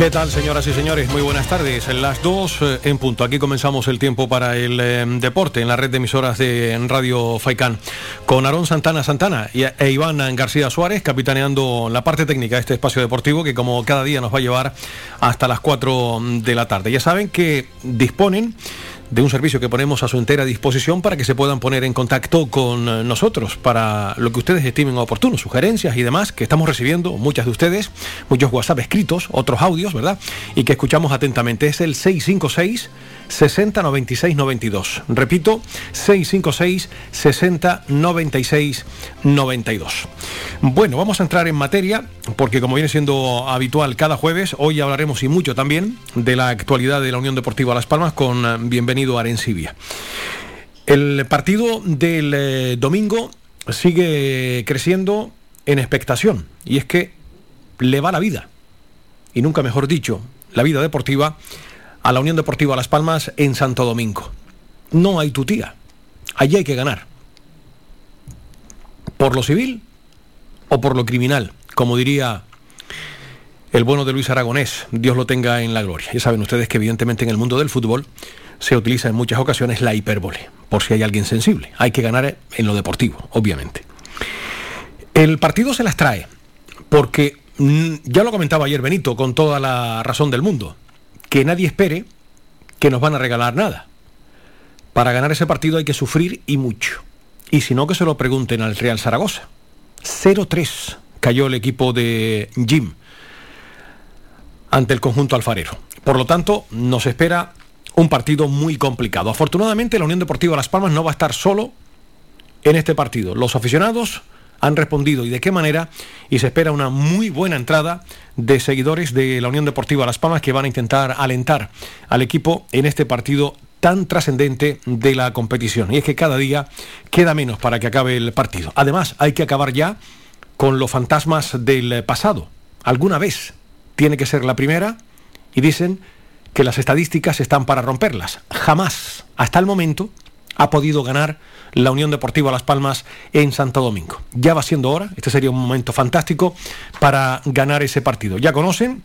¿Qué tal, señoras y señores? Muy buenas tardes. En las dos eh, en punto. Aquí comenzamos el tiempo para el eh, deporte en la red de emisoras de Radio Faicán. Con Aarón Santana Santana y, e Iván García Suárez capitaneando la parte técnica de este espacio deportivo que como cada día nos va a llevar hasta las 4 de la tarde. Ya saben que disponen de un servicio que ponemos a su entera disposición para que se puedan poner en contacto con eh, nosotros para lo que ustedes estimen oportuno, sugerencias y demás, que estamos recibiendo muchas de ustedes, muchos WhatsApp escritos, otros audios, ¿verdad? Y que escuchamos atentamente. Es el 656 60 96 92. Repito, 656 60 96 92. Bueno, vamos a entrar en materia porque como viene siendo habitual cada jueves, hoy hablaremos y mucho también de la actualidad de la Unión Deportiva Las Palmas con eh, bienvenido a Arencibia. El partido del eh, domingo sigue creciendo en expectación y es que le va la vida, y nunca mejor dicho, la vida deportiva a la Unión Deportiva Las Palmas en Santo Domingo. No hay tutía. Allí hay que ganar. Por lo civil o por lo criminal, como diría el bueno de Luis Aragonés, Dios lo tenga en la gloria. Ya saben ustedes que evidentemente en el mundo del fútbol se utiliza en muchas ocasiones la hipérbole, por si hay alguien sensible. Hay que ganar en lo deportivo, obviamente. El partido se las trae, porque mm, ya lo comentaba ayer Benito con toda la razón del mundo que nadie espere que nos van a regalar nada. Para ganar ese partido hay que sufrir y mucho. Y si no, que se lo pregunten al Real Zaragoza. 0-3 cayó el equipo de Jim ante el conjunto alfarero. Por lo tanto, nos espera un partido muy complicado. Afortunadamente, la Unión Deportiva Las Palmas no va a estar solo en este partido. Los aficionados han respondido y de qué manera, y se espera una muy buena entrada de seguidores de la Unión Deportiva Las Palmas que van a intentar alentar al equipo en este partido tan trascendente de la competición. Y es que cada día queda menos para que acabe el partido. Además, hay que acabar ya con los fantasmas del pasado. Alguna vez tiene que ser la primera y dicen que las estadísticas están para romperlas. Jamás, hasta el momento, ha podido ganar la Unión Deportiva Las Palmas en Santo Domingo. Ya va siendo hora, este sería un momento fantástico para ganar ese partido. Ya conocen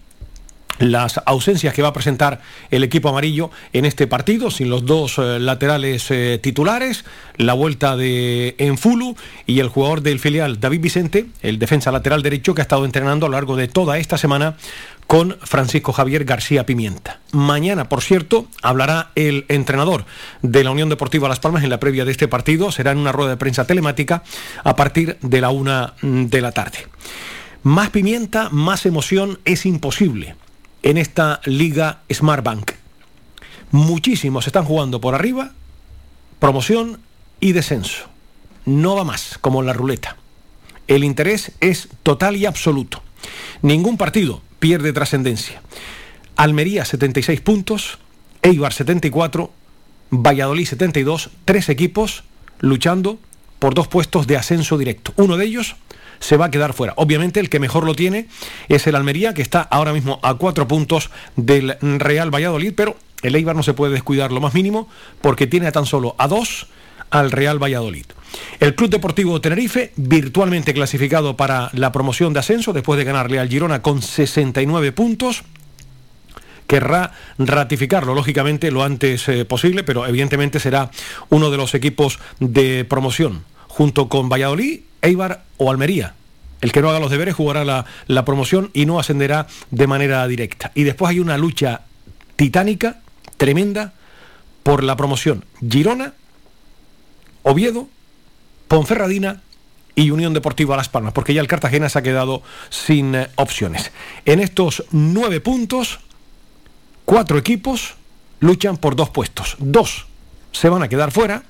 las ausencias que va a presentar el equipo amarillo en este partido, sin los dos eh, laterales eh, titulares, la vuelta de Enfulu y el jugador del filial David Vicente, el defensa lateral derecho que ha estado entrenando a lo largo de toda esta semana con Francisco Javier García Pimienta. Mañana, por cierto, hablará el entrenador de la Unión Deportiva Las Palmas en la previa de este partido. Será en una rueda de prensa telemática a partir de la una mm, de la tarde. Más pimienta, más emoción es imposible en esta liga Smartbank. Muchísimos están jugando por arriba, promoción y descenso. No va más, como en la ruleta. El interés es total y absoluto. Ningún partido pierde trascendencia. Almería 76 puntos, Eibar 74, Valladolid 72, tres equipos luchando por dos puestos de ascenso directo. Uno de ellos se va a quedar fuera. Obviamente el que mejor lo tiene es el Almería, que está ahora mismo a cuatro puntos del Real Valladolid, pero el Eibar no se puede descuidar lo más mínimo porque tiene a tan solo a dos al Real Valladolid. El Club Deportivo Tenerife, virtualmente clasificado para la promoción de ascenso después de ganarle al Girona con 69 puntos querrá ratificarlo, lógicamente, lo antes eh, posible, pero evidentemente será uno de los equipos de promoción, junto con Valladolid, Eibar o Almería. El que no haga los deberes jugará la, la promoción y no ascenderá de manera directa. Y después hay una lucha titánica, tremenda, por la promoción. Girona Oviedo, Ponferradina y Unión Deportiva Las Palmas, porque ya el Cartagena se ha quedado sin eh, opciones. En estos nueve puntos, cuatro equipos luchan por dos puestos. Dos se van a quedar fuera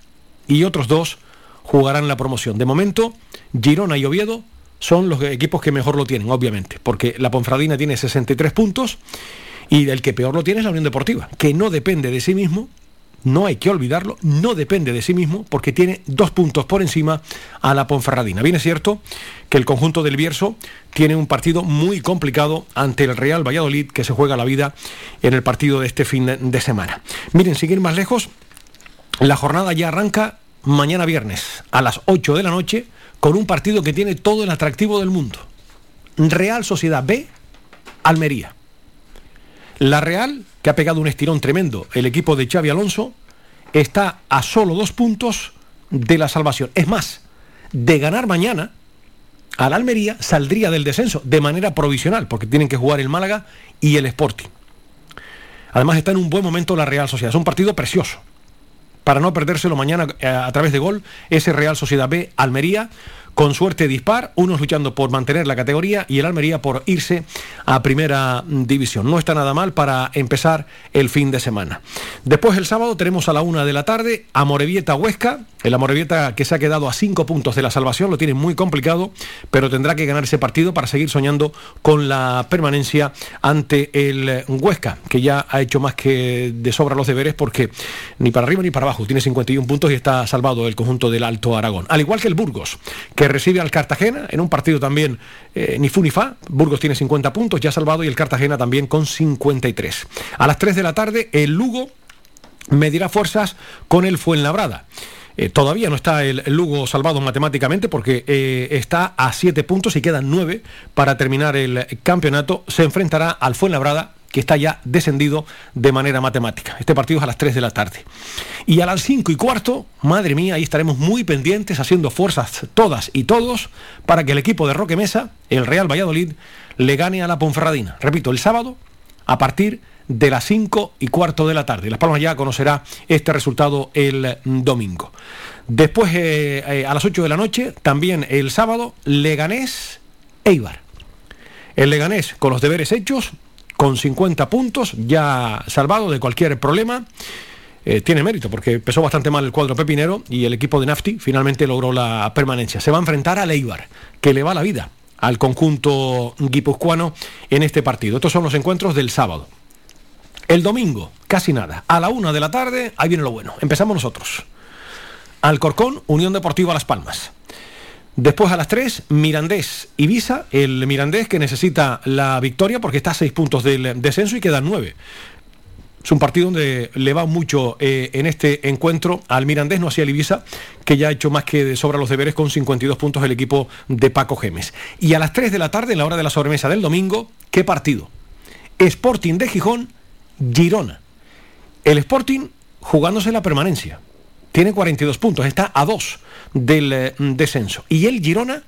y otros dos jugarán la promoción. De momento, Girona y Oviedo son los equipos que mejor lo tienen, obviamente, porque la Ponferradina tiene 63 puntos y el que peor lo tiene es la Unión Deportiva, que no depende de sí mismo no hay que olvidarlo, no depende de sí mismo porque tiene dos puntos por encima a la Ponferradina. Bien es cierto que el conjunto del Bierzo tiene un partido muy complicado ante el Real Valladolid que se juega la vida en el partido de este fin de semana. Miren, seguir más lejos, la jornada ya arranca mañana viernes a las 8 de la noche con un partido que tiene todo el atractivo del mundo. Real Sociedad B, Almería. La Real, que ha pegado un estirón tremendo, el equipo de Xavi Alonso, está a solo dos puntos de la salvación. Es más, de ganar mañana, al Almería saldría del descenso de manera provisional, porque tienen que jugar el Málaga y el Sporting. Además está en un buen momento la Real Sociedad. Es un partido precioso. Para no perdérselo mañana eh, a través de gol, ese Real Sociedad B Almería con suerte dispar, unos luchando por mantener la categoría y el Almería por irse a primera división. No está nada mal para empezar el fin de semana. Después el sábado tenemos a la una de la tarde a Morevieta Huesca, el Amorebieta que se ha quedado a cinco puntos de la salvación, lo tiene muy complicado, pero tendrá que ganar ese partido para seguir soñando con la permanencia ante el Huesca, que ya ha hecho más que de sobra los deberes porque ni para arriba ni para abajo tiene 51 puntos y está salvado el conjunto del Alto Aragón. Al igual que el Burgos, que recibe al Cartagena en un partido también eh, ni fu ni fa. Burgos tiene 50 puntos, ya salvado, y el Cartagena también con 53. A las 3 de la tarde, el Lugo medirá fuerzas con el Fuenlabrada. Eh, todavía no está el, Lugo salvado matemáticamente porque eh, está a 7 puntos y quedan 9 para terminar el campeonato. Se enfrentará al Fuenlabrada que está ya descendido de manera matemática. Este partido es a las 3 de la tarde. Y a las 5 y cuarto, madre mía, ahí estaremos muy pendientes, haciendo fuerzas todas y todos, para que el equipo de Roque Mesa, el Real Valladolid, le gane a la Ponferradina. Repito, el sábado, a partir de las 5 y cuarto de la tarde. Las Palmas ya conocerá este resultado el domingo. Después, eh, eh, a las 8 de la noche, también el sábado, Leganés Eibar. El Leganés, con los deberes hechos, con 50 puntos, ya salvado de cualquier problema. Eh, tiene mérito porque empezó bastante mal el cuadro pepinero y el equipo de Nafti finalmente logró la permanencia. Se va a enfrentar a Leibar, que le va la vida al conjunto guipuzcoano en este partido. Estos son los encuentros del sábado. El domingo, casi nada. A la una de la tarde, ahí viene lo bueno. Empezamos nosotros. Alcorcón, Unión Deportiva Las Palmas. Después a las 3, Mirandés Ibiza, el Mirandés que necesita la victoria porque está a 6 puntos del descenso y quedan 9. Es un partido donde le va mucho eh, en este encuentro al Mirandés, no hacia el Ibiza, que ya ha hecho más que de sobra los deberes con 52 puntos el equipo de Paco Gemes. Y a las 3 de la tarde, en la hora de la sobremesa del domingo, ¿qué partido? Sporting de Gijón, Girona. El Sporting jugándose la permanencia. Tiene 42 puntos, está a 2 del eh, descenso. Y el Girona,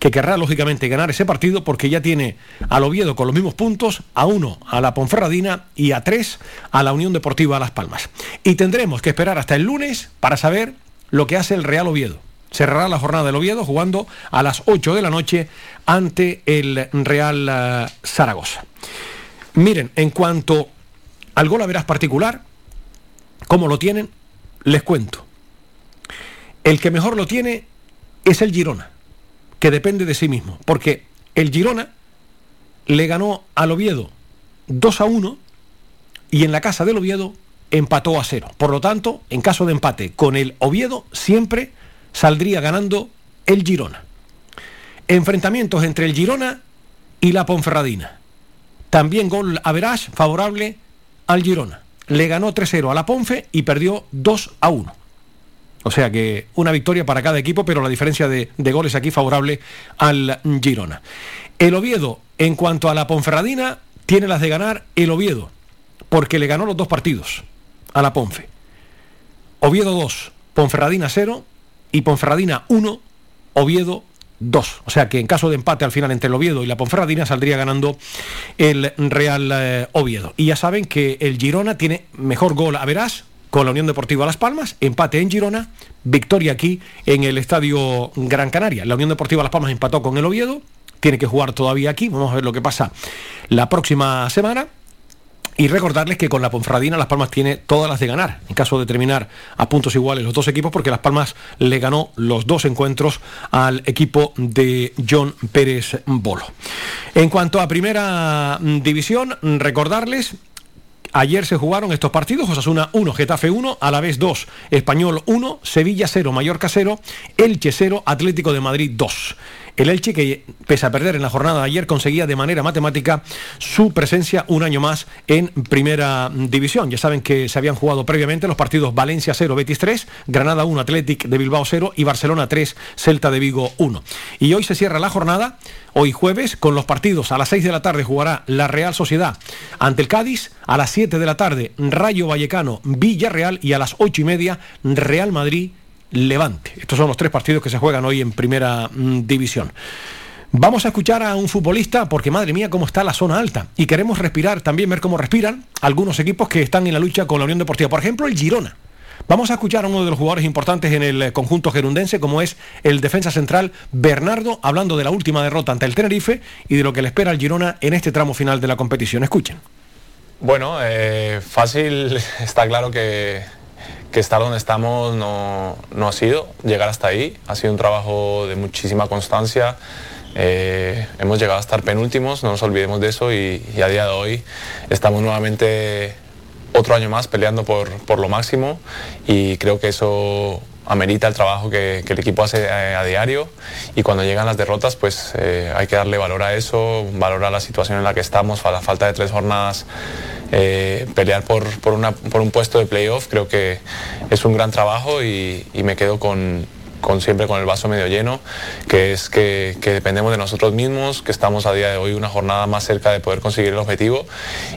que querrá lógicamente ganar ese partido porque ya tiene al Oviedo con los mismos puntos, a uno a la Ponferradina y a tres a la Unión Deportiva Las Palmas. Y tendremos que esperar hasta el lunes para saber lo que hace el Real Oviedo. Cerrará la jornada del Oviedo jugando a las 8 de la noche ante el Real eh, Zaragoza. Miren, en cuanto al gol a verás particular, ¿cómo lo tienen? Les cuento. El que mejor lo tiene es el Girona, que depende de sí mismo, porque el Girona le ganó al Oviedo 2 a 1 y en la casa del Oviedo empató a 0. Por lo tanto, en caso de empate con el Oviedo, siempre saldría ganando el Girona. Enfrentamientos entre el Girona y la Ponferradina. También gol a Verás favorable al Girona. Le ganó 3-0 a la Ponfe y perdió 2 a 1. O sea que una victoria para cada equipo, pero la diferencia de, goles aquí favorable al Girona. El Oviedo, en cuanto a la Ponferradina, tiene las de ganar el Oviedo, porque le ganó los dos partidos a la Ponfe. Oviedo 2, Ponferradina 0 y Ponferradina 1, Oviedo 2. O sea que en caso de empate al final entre el Oviedo y la Ponferradina saldría ganando el Real eh, Oviedo. Y ya saben que el Girona tiene mejor gol a verás con la Unión Deportiva Las Palmas, empate en Girona, victoria aquí en el Estadio Gran Canaria. La Unión Deportiva Las Palmas empató con el Oviedo, tiene que jugar todavía aquí, vamos a ver lo que pasa la próxima semana. Y recordarles que con la Ponferradina Las Palmas tiene todas las de ganar, en caso de terminar a puntos iguales los dos equipos, porque Las Palmas le ganó los dos encuentros al equipo de John Pérez Bolo. En cuanto a primera división, recordarles Ayer se jugaron estos partidos, Osasuna 1, Getafe 1, vez 2, Español 1, Sevilla 0, Mallorca 0, Elche 0, Atlético de Madrid 2. El Elche que, pese a perder en la jornada de ayer, conseguía de manera matemática su presencia un año más en primera división. Ya saben que se habían jugado previamente los partidos Valencia 0, Betis 3, Granada 1, Athletic de Bilbao 0 y Barcelona 3, Celta de Vigo 1. Y hoy se cierra la jornada, hoy jueves, con los partidos. A las 6 de la tarde jugará la Real Sociedad ante el Cádiz, a las 7 de la tarde Rayo Vallecano, Villarreal y a las 8 y media Real Madrid. Levante. Estos son los tres partidos que se juegan hoy en primera mm, división. Vamos a escuchar a un futbolista porque madre mía cómo está la zona alta y queremos respirar también ver cómo respiran algunos equipos que están en la lucha con la Unión Deportiva, por ejemplo el Girona. Vamos a escuchar a uno de los jugadores importantes en el conjunto gerundense, como es el defensa central Bernardo, hablando de la última derrota ante el Tenerife y de lo que le espera al Girona en este tramo final de la competición. Escuchen. Bueno, eh, fácil está claro que que estar donde estamos no, no, ha sido llegar hasta ahí. Ha sido un trabajo de muchísima constancia. Eh, hemos llegado a estar penúltimos, no nos olvidemos de eso y, a día de hoy estamos nuevamente otro año más peleando por, por, lo máximo y creo que eso amerita el trabajo que, el equipo hace eh, a, diario y cuando llegan las derrotas pues eh, hay que darle valor a eso, valorar la situación en la que estamos, a la falta de tres jornadas eh, pelear por, por, una, por, un puesto de playoff creo que es un gran trabajo y me quedo con, con, siempre con el vaso medio lleno, que es que, dependemos de nosotros mismos, que estamos a día de hoy una jornada más cerca de poder conseguir el objetivo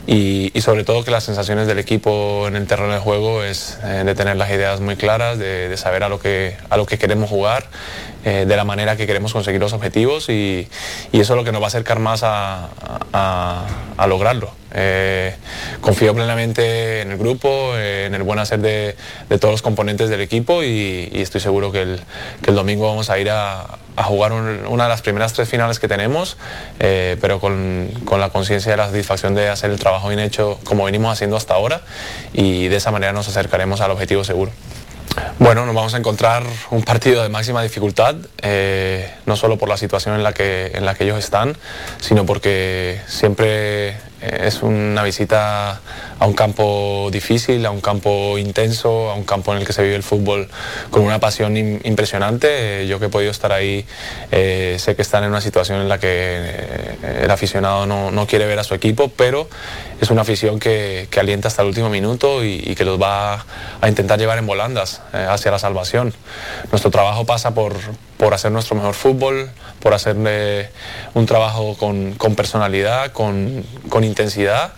y, sobre todo que las sensaciones del equipo en el terreno de juego es eh, de tener las ideas muy claras, de, saber a lo que, a lo que queremos jugar, eh, de la manera que queremos conseguir los objetivos y, eso es lo que nos va a acercar más a, a lograrlo. Eh, confío plenamente en el grupo, en el buen hacer de, todos los componentes del equipo y, y estoy seguro que el, domingo vamos a ir a, jugar un, una de las primeras tres finales que tenemos, eh, pero con, la conciencia de la satisfacción de hacer el trabajo bien hecho como venimos haciendo hasta ahora y de esa manera nos acercaremos al objetivo seguro. Bueno, nos vamos a encontrar un partido de máxima dificultad, eh, no solo por la situación en la, que, en la que ellos están, sino porque siempre es una visita a un campo difícil, a un campo intenso, a un campo en el que se vive el fútbol con una pasión impresionante. Yo que he podido estar ahí, eh, sé que están en una situación en la que eh, el aficionado no, no, quiere ver a su equipo, pero es una afición que, que alienta hasta el último minuto y, que los va a intentar llevar en volandas eh, hacia la salvación. Nuestro trabajo pasa por, por hacer nuestro mejor fútbol, por hacer un trabajo con, con personalidad, con, con, intensidad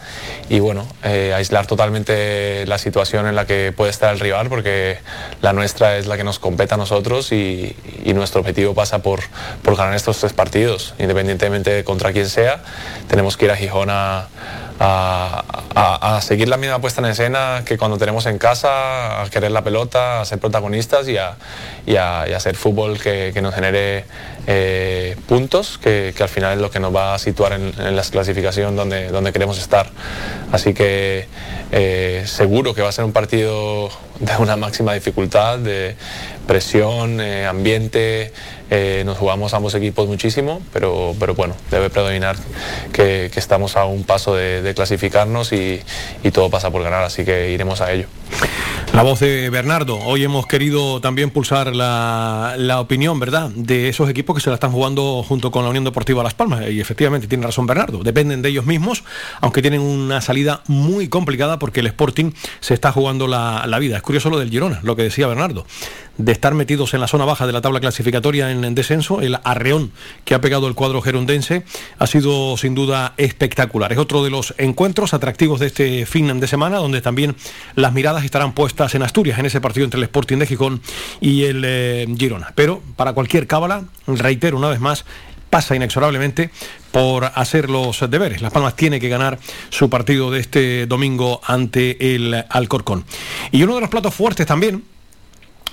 y bueno, eh, aislar totalmente la situación en la que puede estar el rival porque la nuestra es la que nos compete a nosotros y, nuestro objetivo pasa por, por, ganar estos tres partidos, independientemente contra quién sea. Tenemos que ir a Gijón a, a, seguir la misma puesta en escena que cuando tenemos en casa, a querer la pelota, a ser protagonistas y a, y a, hacer fútbol que, nos genere eh, puntos, que, que, al final es lo que nos va a situar en, en la clasificación donde, donde queremos estar. Así que eh, seguro que va a ser un partido de una máxima dificultad, de presión, eh, ambiente. Eh, nos jugamos ambos equipos muchísimo, pero, pero bueno, debe predominar que, estamos a un paso de, clasificarnos y, todo pasa por ganar, así que iremos a ello. La voz de Bernardo. Hoy hemos querido también pulsar la, la, opinión, ¿verdad?, de esos equipos que se la están jugando junto con la Unión Deportiva Las Palmas. Y efectivamente tiene razón Bernardo. Dependen de ellos mismos, aunque tienen una salida muy complicada porque el Sporting se está jugando la, la vida. Es curioso lo del Girona, lo que decía Bernardo de estar metidos en la zona baja de la tabla clasificatoria en, en, descenso, el arreón que ha pegado el cuadro gerundense ha sido sin duda espectacular. Es otro de los encuentros atractivos de este fin de semana, donde también las miradas estarán puestas en Asturias, en ese partido entre el Sporting de Gijón y el eh, Girona. Pero para cualquier cábala, reitero una vez más, pasa inexorablemente por hacer los deberes. Las Palmas tiene que ganar su partido de este domingo ante el Alcorcón. Y uno de los platos fuertes también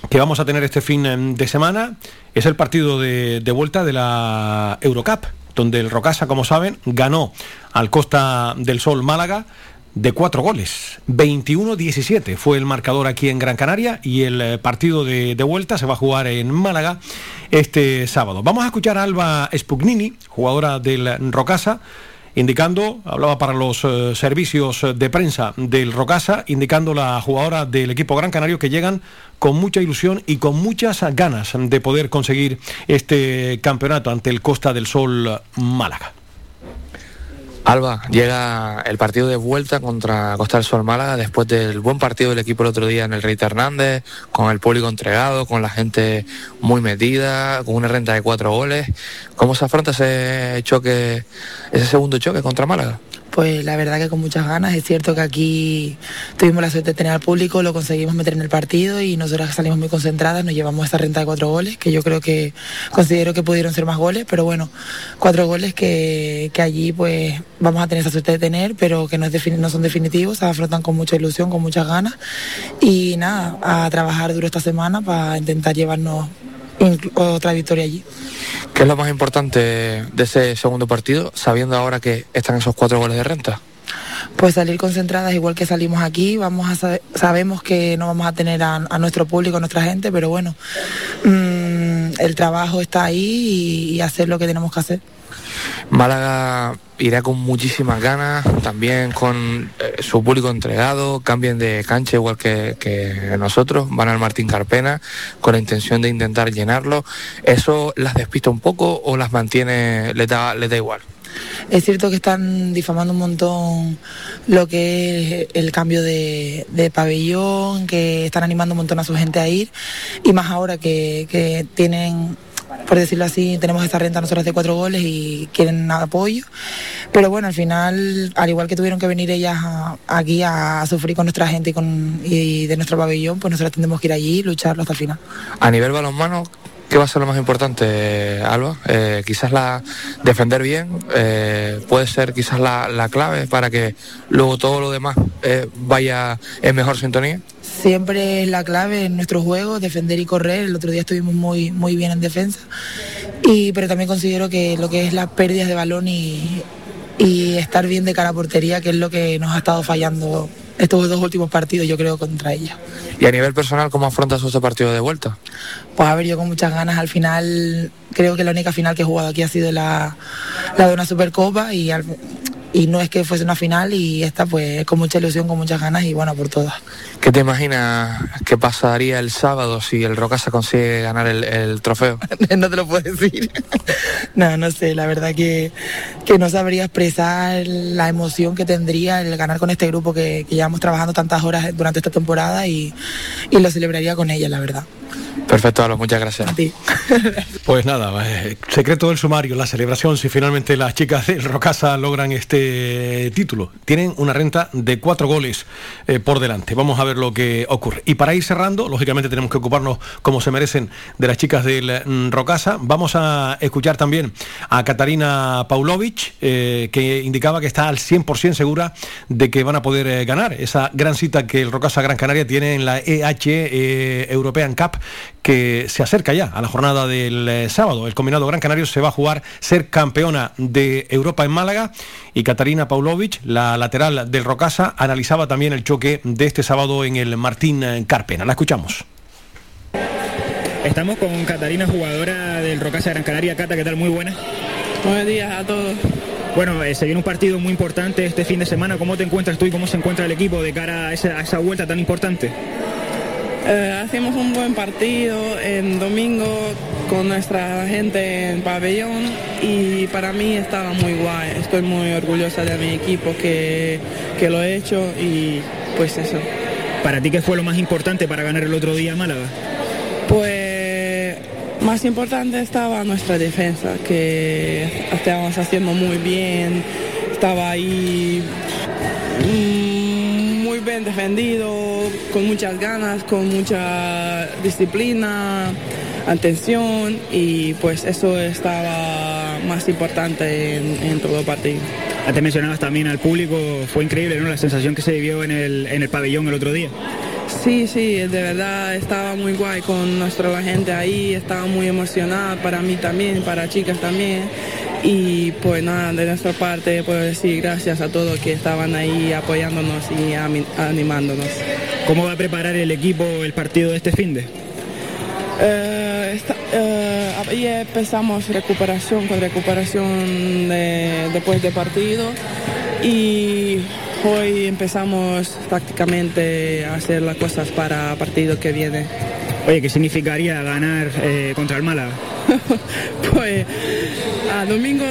que vamos a tener este fin de semana es el partido de, de vuelta de la Eurocup, donde el Rocasa, como saben, ganó al Costa del Sol Málaga de cuatro goles. 21-17 fue el marcador aquí en Gran Canaria y el eh, partido de, de, vuelta se va a jugar en Málaga este sábado. Vamos a escuchar a Alba Spugnini, jugadora del Rocasa, indicando, hablaba para los eh, servicios de prensa del Rocasa, indicando la jugadora del equipo Gran Canario que llegan con mucha ilusión y con muchas ganas de poder conseguir este campeonato ante el Costa del Sol Málaga. Alba, llega el partido de vuelta contra Costa del Sol Málaga después del buen partido del equipo el otro día en el Rey Hernández, con el público entregado, con la gente muy metida, con una renta de cuatro goles. ¿Cómo se afronta ese choque, ese segundo choque contra Málaga? Pues la verdad que con muchas ganas. Es cierto que aquí tuvimos la suerte de tener al público, lo conseguimos meter en el partido y nosotras salimos muy concentradas, nos llevamos esa renta de cuatro goles, que yo creo que considero que pudieron ser más goles, pero bueno, cuatro goles que, allí pues vamos a tener esa suerte de tener, pero que no, es no son definitivos, se afrontan con mucha ilusión, con muchas ganas y nada, a trabajar duro esta semana para intentar llevarnos otra victoria allí. ¿Qué es lo más importante de ese segundo partido, sabiendo ahora que están esos cuatro goles de renta? Pues salir concentradas igual que salimos aquí, vamos a sabemos que no vamos a tener a, nuestro público, a nuestra gente, pero bueno, mm, el trabajo está ahí y hacer lo que tenemos que hacer. Málaga irá con muchísimas ganas, también con eh, su público entregado, cambien de cancha igual que, nosotros, van al Martín Carpena con la intención de intentar llenarlo. ¿Eso las despista un poco o las mantiene, les da, da igual? Es cierto que están difamando un montón lo que es el cambio de, pabellón, que están animando un montón a su gente a ir, y más ahora que, tienen por decirlo así, tenemos esta renta nosotros de cuatro goles y quieren apoyo. Pero bueno, al final, al igual que tuvieron que venir ellas aquí a, sufrir con nuestra gente y, con, y de nuestro pabellón, pues nosotros tendremos que ir allí y lucharlo hasta el final. A nivel balonmano, ¿Qué va a ser lo más importante, Alba? Eh, quizás la defender bien, eh, puede ser quizás la, clave para que luego todo lo demás eh, vaya en mejor sintonía. Siempre es la clave en nuestro juego, defender y correr. El otro día estuvimos muy, muy bien en defensa, y, pero también considero que lo que es las pérdidas de balón y, y estar bien de cara a portería, que es lo que nos ha estado fallando estos dos últimos partidos, yo creo, contra ella. ¿Y a nivel personal cómo afrontas este partido de vuelta? Pues a ver, yo con muchas ganas, al final creo que la única final que he jugado aquí ha sido la, la de una Supercopa y al, y no es que fuese una final y esta pues con mucha ilusión, con muchas ganas y bueno, por todas. ¿Qué te imaginas que pasaría el sábado si el Rocasa consigue ganar el, trofeo? no te lo puedo decir. no, no sé, la verdad que, que, no sabría expresar la emoción que tendría el ganar con este grupo que, que llevamos trabajando tantas horas durante esta temporada y, y lo celebraría con ella, la verdad. Perfecto, Alo, muchas gracias. A ti. pues nada, eh, secreto del sumario, la celebración, si finalmente las chicas del Rocasa logran este título. Tienen una renta de cuatro goles eh, por delante. Vamos a ver lo que ocurre. Y para ir cerrando, lógicamente tenemos que ocuparnos como se merecen de las chicas del mm, Rocasa. Vamos a escuchar también a Katarina Paulovic, eh, que indicaba que está al 100% segura de que van a poder ganar esa gran cita que el Rocasa Gran Canaria tiene en la EH European Cup que se acerca ya a la jornada del eh, sábado. El combinado Gran Canario se va a jugar ser campeona de Europa en Málaga y Katarina Paulovic, la lateral del Rocasa, analizaba también el choque de este sábado en el Martín Carpena. La escuchamos. Estamos con Catarina, jugadora del Rocasa Gran Canaria. Cata, ¿qué tal? Muy buena. Buenos días a todos. Bueno, eh, se viene un partido muy importante este fin de semana. ¿Cómo te encuentras tú y cómo se encuentra el equipo de cara a esa vuelta tan importante? Eh, hacemos un buen partido en domingo con nuestra gente en pabellón y para mí estaba muy guay. Estoy muy orgullosa de mi equipo que, que lo he hecho y pues eso. ¿Para ti qué fue lo más importante para ganar el otro día Málaga? Pues más importante estaba nuestra defensa, que estábamos haciendo muy bien, estaba ahí mm, muy bien defendido, con muchas ganas, con mucha disciplina, atención y pues eso estaba más importante en, todo el partido. Te mencionabas también al público, fue increíble ¿no? la sensación que se vivió en el, en el pabellón el otro día. Sí, sí, de verdad estaba muy guay con nuestra gente ahí, estaba muy emocionada para mí también, para chicas también. Y pues nada, de nuestra parte puedo decir gracias a todos que estaban ahí apoyándonos y animándonos. ¿Cómo va a preparar el equipo el partido de este fin de? Eh, eh, empezamos recuperación con recuperación después de partido y hoy empezamos prácticamente a hacer las cosas para partido que viene. Oye, ¿qué significaría ganar eh, contra el Málaga? pues a domingo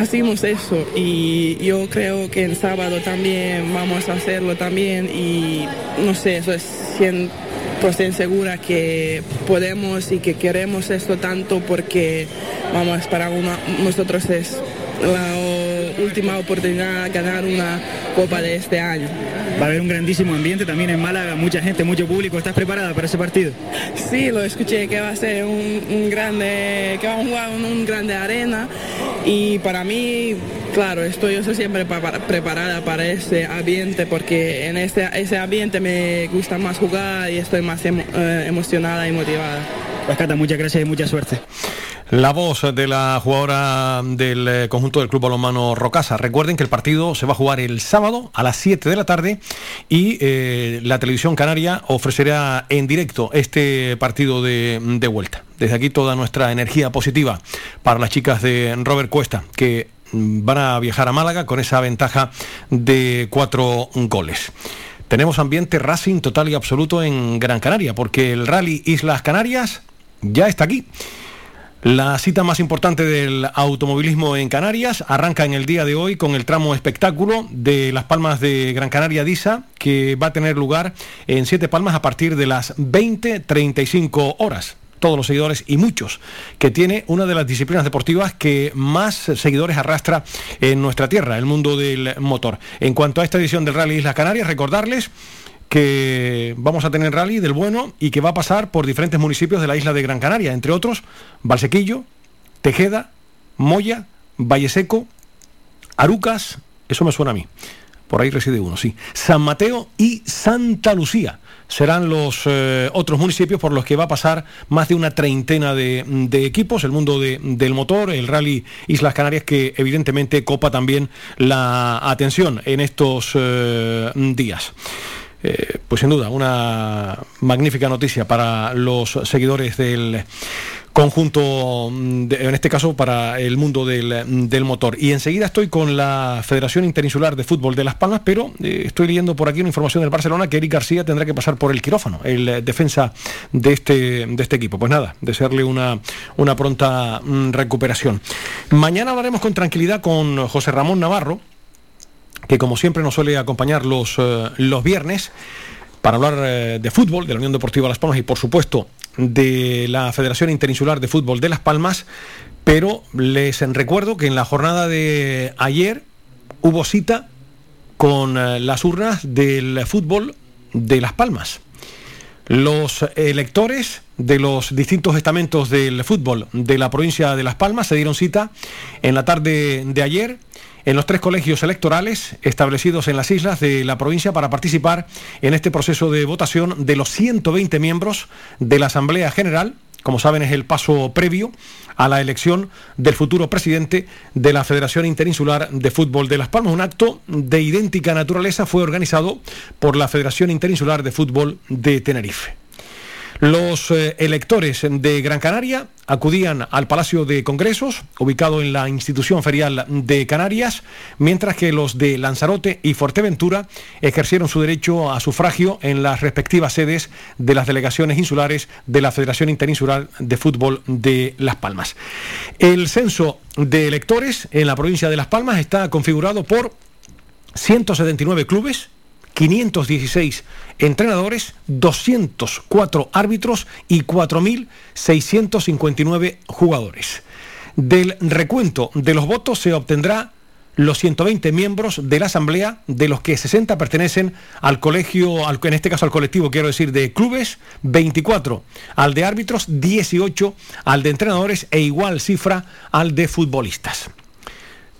hacemos eso y yo creo que el sábado también vamos a hacerlo también y no sé, eso es 100% segura que podemos y que queremos esto tanto porque vamos para una, nosotros es la última oportunidad de ganar una copa de este año. Va a haber un grandísimo ambiente también en Málaga, mucha gente, mucho público. ¿Estás preparada para ese partido? Sí, lo escuché que va a ser un, grande, que va a jugar en un grande arena y para mí, claro, estoy yo siempre preparada para ese ambiente porque en ese, ese ambiente me gusta más jugar y estoy más eh, emocionada y motivada. Pues Cata, muchas gracias y mucha suerte. La voz de la jugadora del eh, conjunto del Club Balonmano Rocasa. Recuerden que el partido se va a jugar el sábado a las 7 de la tarde y eh, la televisión canaria ofrecerá en directo este partido de, vuelta. Desde aquí toda nuestra energía positiva para las chicas de Robert Cuesta, que van a viajar a Málaga con esa ventaja de cuatro goles tenemos ambiente racing total y absoluto en Gran Canaria, porque el Rally Islas Canarias ya está aquí. La cita más importante del automovilismo en Canarias arranca en el día de hoy con el tramo espectáculo de Las Palmas de Gran Canaria Disa, que va a tener lugar en Siete Palmas a partir de las 20.35 horas todos los seguidores y muchos, que tiene una de las disciplinas deportivas que más seguidores arrastra en nuestra tierra, el mundo del motor. En cuanto a esta edición del Rally Islas Canarias, recordarles que vamos a tener rally del bueno y que va a pasar por diferentes municipios de la isla de Gran Canaria, entre otros Valsequillo, Tejeda, Moya, Valle Seco, Arucas, eso me suena a mí. Por ahí reside uno, sí. San Mateo y Santa Lucía serán los eh, otros municipios por los que va a pasar más de una treintena de, equipos, el mundo del motor, el rally Islas Canarias, que evidentemente copa también la atención en estos eh, días. Eh, pues sin duda, una magnífica noticia para los seguidores del conjunto, en este caso para el mundo del, motor. Y enseguida estoy con la Federación Interinsular de Fútbol de Las Palmas, pero eh, estoy leyendo por aquí una información del Barcelona que Eric García tendrá que pasar por el quirófano, el eh, defensa de este, de este equipo. Pues nada, desearle una, una pronta mm, recuperación. Mañana hablaremos con tranquilidad con José Ramón Navarro que como siempre nos suele acompañar los, eh, los viernes para hablar eh, de fútbol, de la Unión Deportiva Las Palmas y por supuesto de la Federación Interinsular de Fútbol de Las Palmas, pero les recuerdo que en la jornada de ayer hubo cita con eh, las urnas del fútbol de Las Palmas. Los electores de los distintos estamentos del fútbol de la provincia de Las Palmas se dieron cita en la tarde de ayer en los tres colegios electorales establecidos en las islas de la provincia para participar en este proceso de votación de los 120 miembros de la Asamblea General. Como saben, es el paso previo a la elección del futuro presidente de la Federación Interinsular de Fútbol de Las Palmas. Un acto de idéntica naturaleza fue organizado por la Federación Interinsular de Fútbol de Tenerife. Los eh, electores de Gran Canaria acudían al Palacio de Congresos, ubicado en la institución ferial de Canarias, mientras que los de Lanzarote y Fuerteventura ejercieron su derecho a sufragio en las respectivas sedes de las delegaciones insulares de la Federación Interinsular de Fútbol de Las Palmas. El censo de electores en la provincia de Las Palmas está configurado por 179 clubes, 516 entrenadores, 204 árbitros y 4.659 jugadores. Del recuento de los votos se obtendrá los 120 miembros de la Asamblea, de los que 60 pertenecen al colegio, en este caso al colectivo, quiero decir, de clubes, 24 al de árbitros, 18 al de entrenadores e igual cifra al de futbolistas.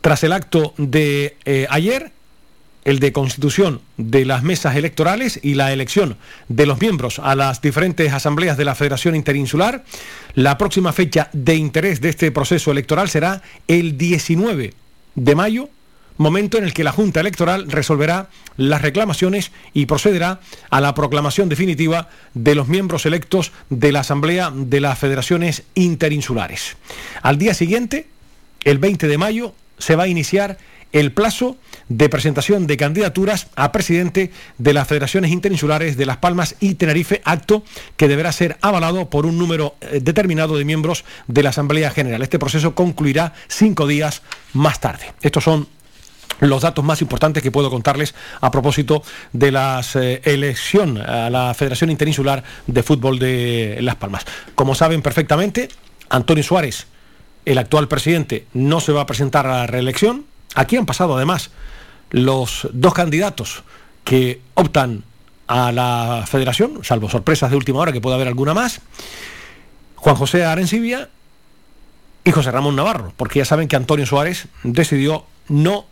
Tras el acto de eh, ayer, el de constitución de las mesas electorales y la elección de los miembros a las diferentes asambleas de la Federación Interinsular. La próxima fecha de interés de este proceso electoral será el 19 de mayo momento en el que la Junta Electoral resolverá las reclamaciones y procederá a la proclamación definitiva de los miembros electos de la Asamblea de las Federaciones Interinsulares. Al día siguiente, el 20 de mayo, se va a iniciar el plazo de presentación de candidaturas a presidente de las Federaciones Interinsulares de Las Palmas y Tenerife, acto que deberá ser avalado por un número eh, determinado de miembros de la Asamblea General. Este proceso concluirá cinco días más tarde. Estos son los datos más importantes que puedo contarles a propósito de la eh, elección a la Federación Interinsular de Fútbol de Las Palmas. Como saben perfectamente, Antonio Suárez, el actual presidente, no se va a presentar a la reelección. Aquí han pasado además los dos candidatos que optan a la federación, salvo sorpresas de última hora que puede haber alguna más, Juan José Arencibia y José Ramón Navarro, porque ya saben que Antonio Suárez decidió no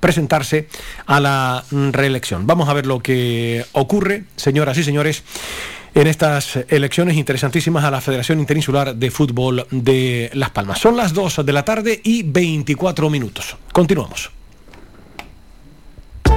presentarse a la reelección. Vamos a ver lo que ocurre, señoras y señores, en estas elecciones interesantísimas a la Federación Interinsular de Fútbol de Las Palmas. Son las 2 de la tarde y 24 minutos. Continuamos.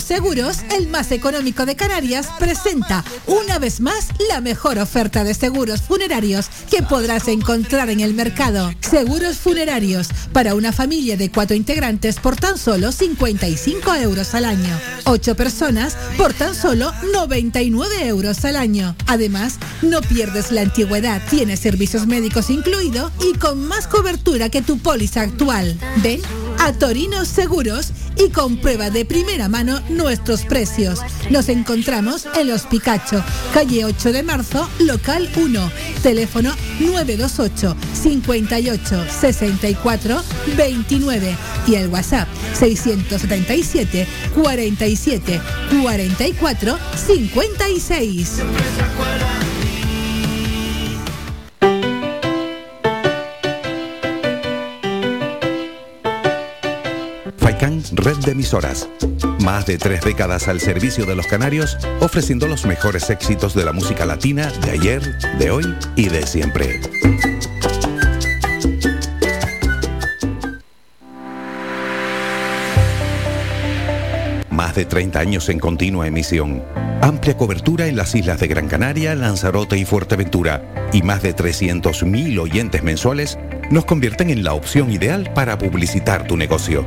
Seguros, el más económico de Canarias, presenta una vez más la mejor oferta de seguros funerarios que podrás encontrar en el mercado. Seguros funerarios para una familia de cuatro integrantes por tan solo 55 euros al año. Ocho personas por tan solo 99 euros al año. Además, no pierdes la antigüedad, tienes servicios médicos incluidos y con más cobertura que tu póliza actual. Ven a Torinos Seguros y comprueba de primera mano nuestros precios. Nos encontramos en Los Picacho, calle 8 de marzo, local 1, teléfono 928 58 64 29 y el WhatsApp 677 47 44 56. red de emisoras. Más de tres décadas al servicio de los canarios, ofreciendo los mejores éxitos de la música latina de ayer, de hoy y de siempre. Más de 30 años en continua emisión. Amplia cobertura en las islas de Gran Canaria, Lanzarote y Fuerteventura. Y más de 300.000 oyentes mensuales nos convierten en la opción ideal para publicitar tu negocio.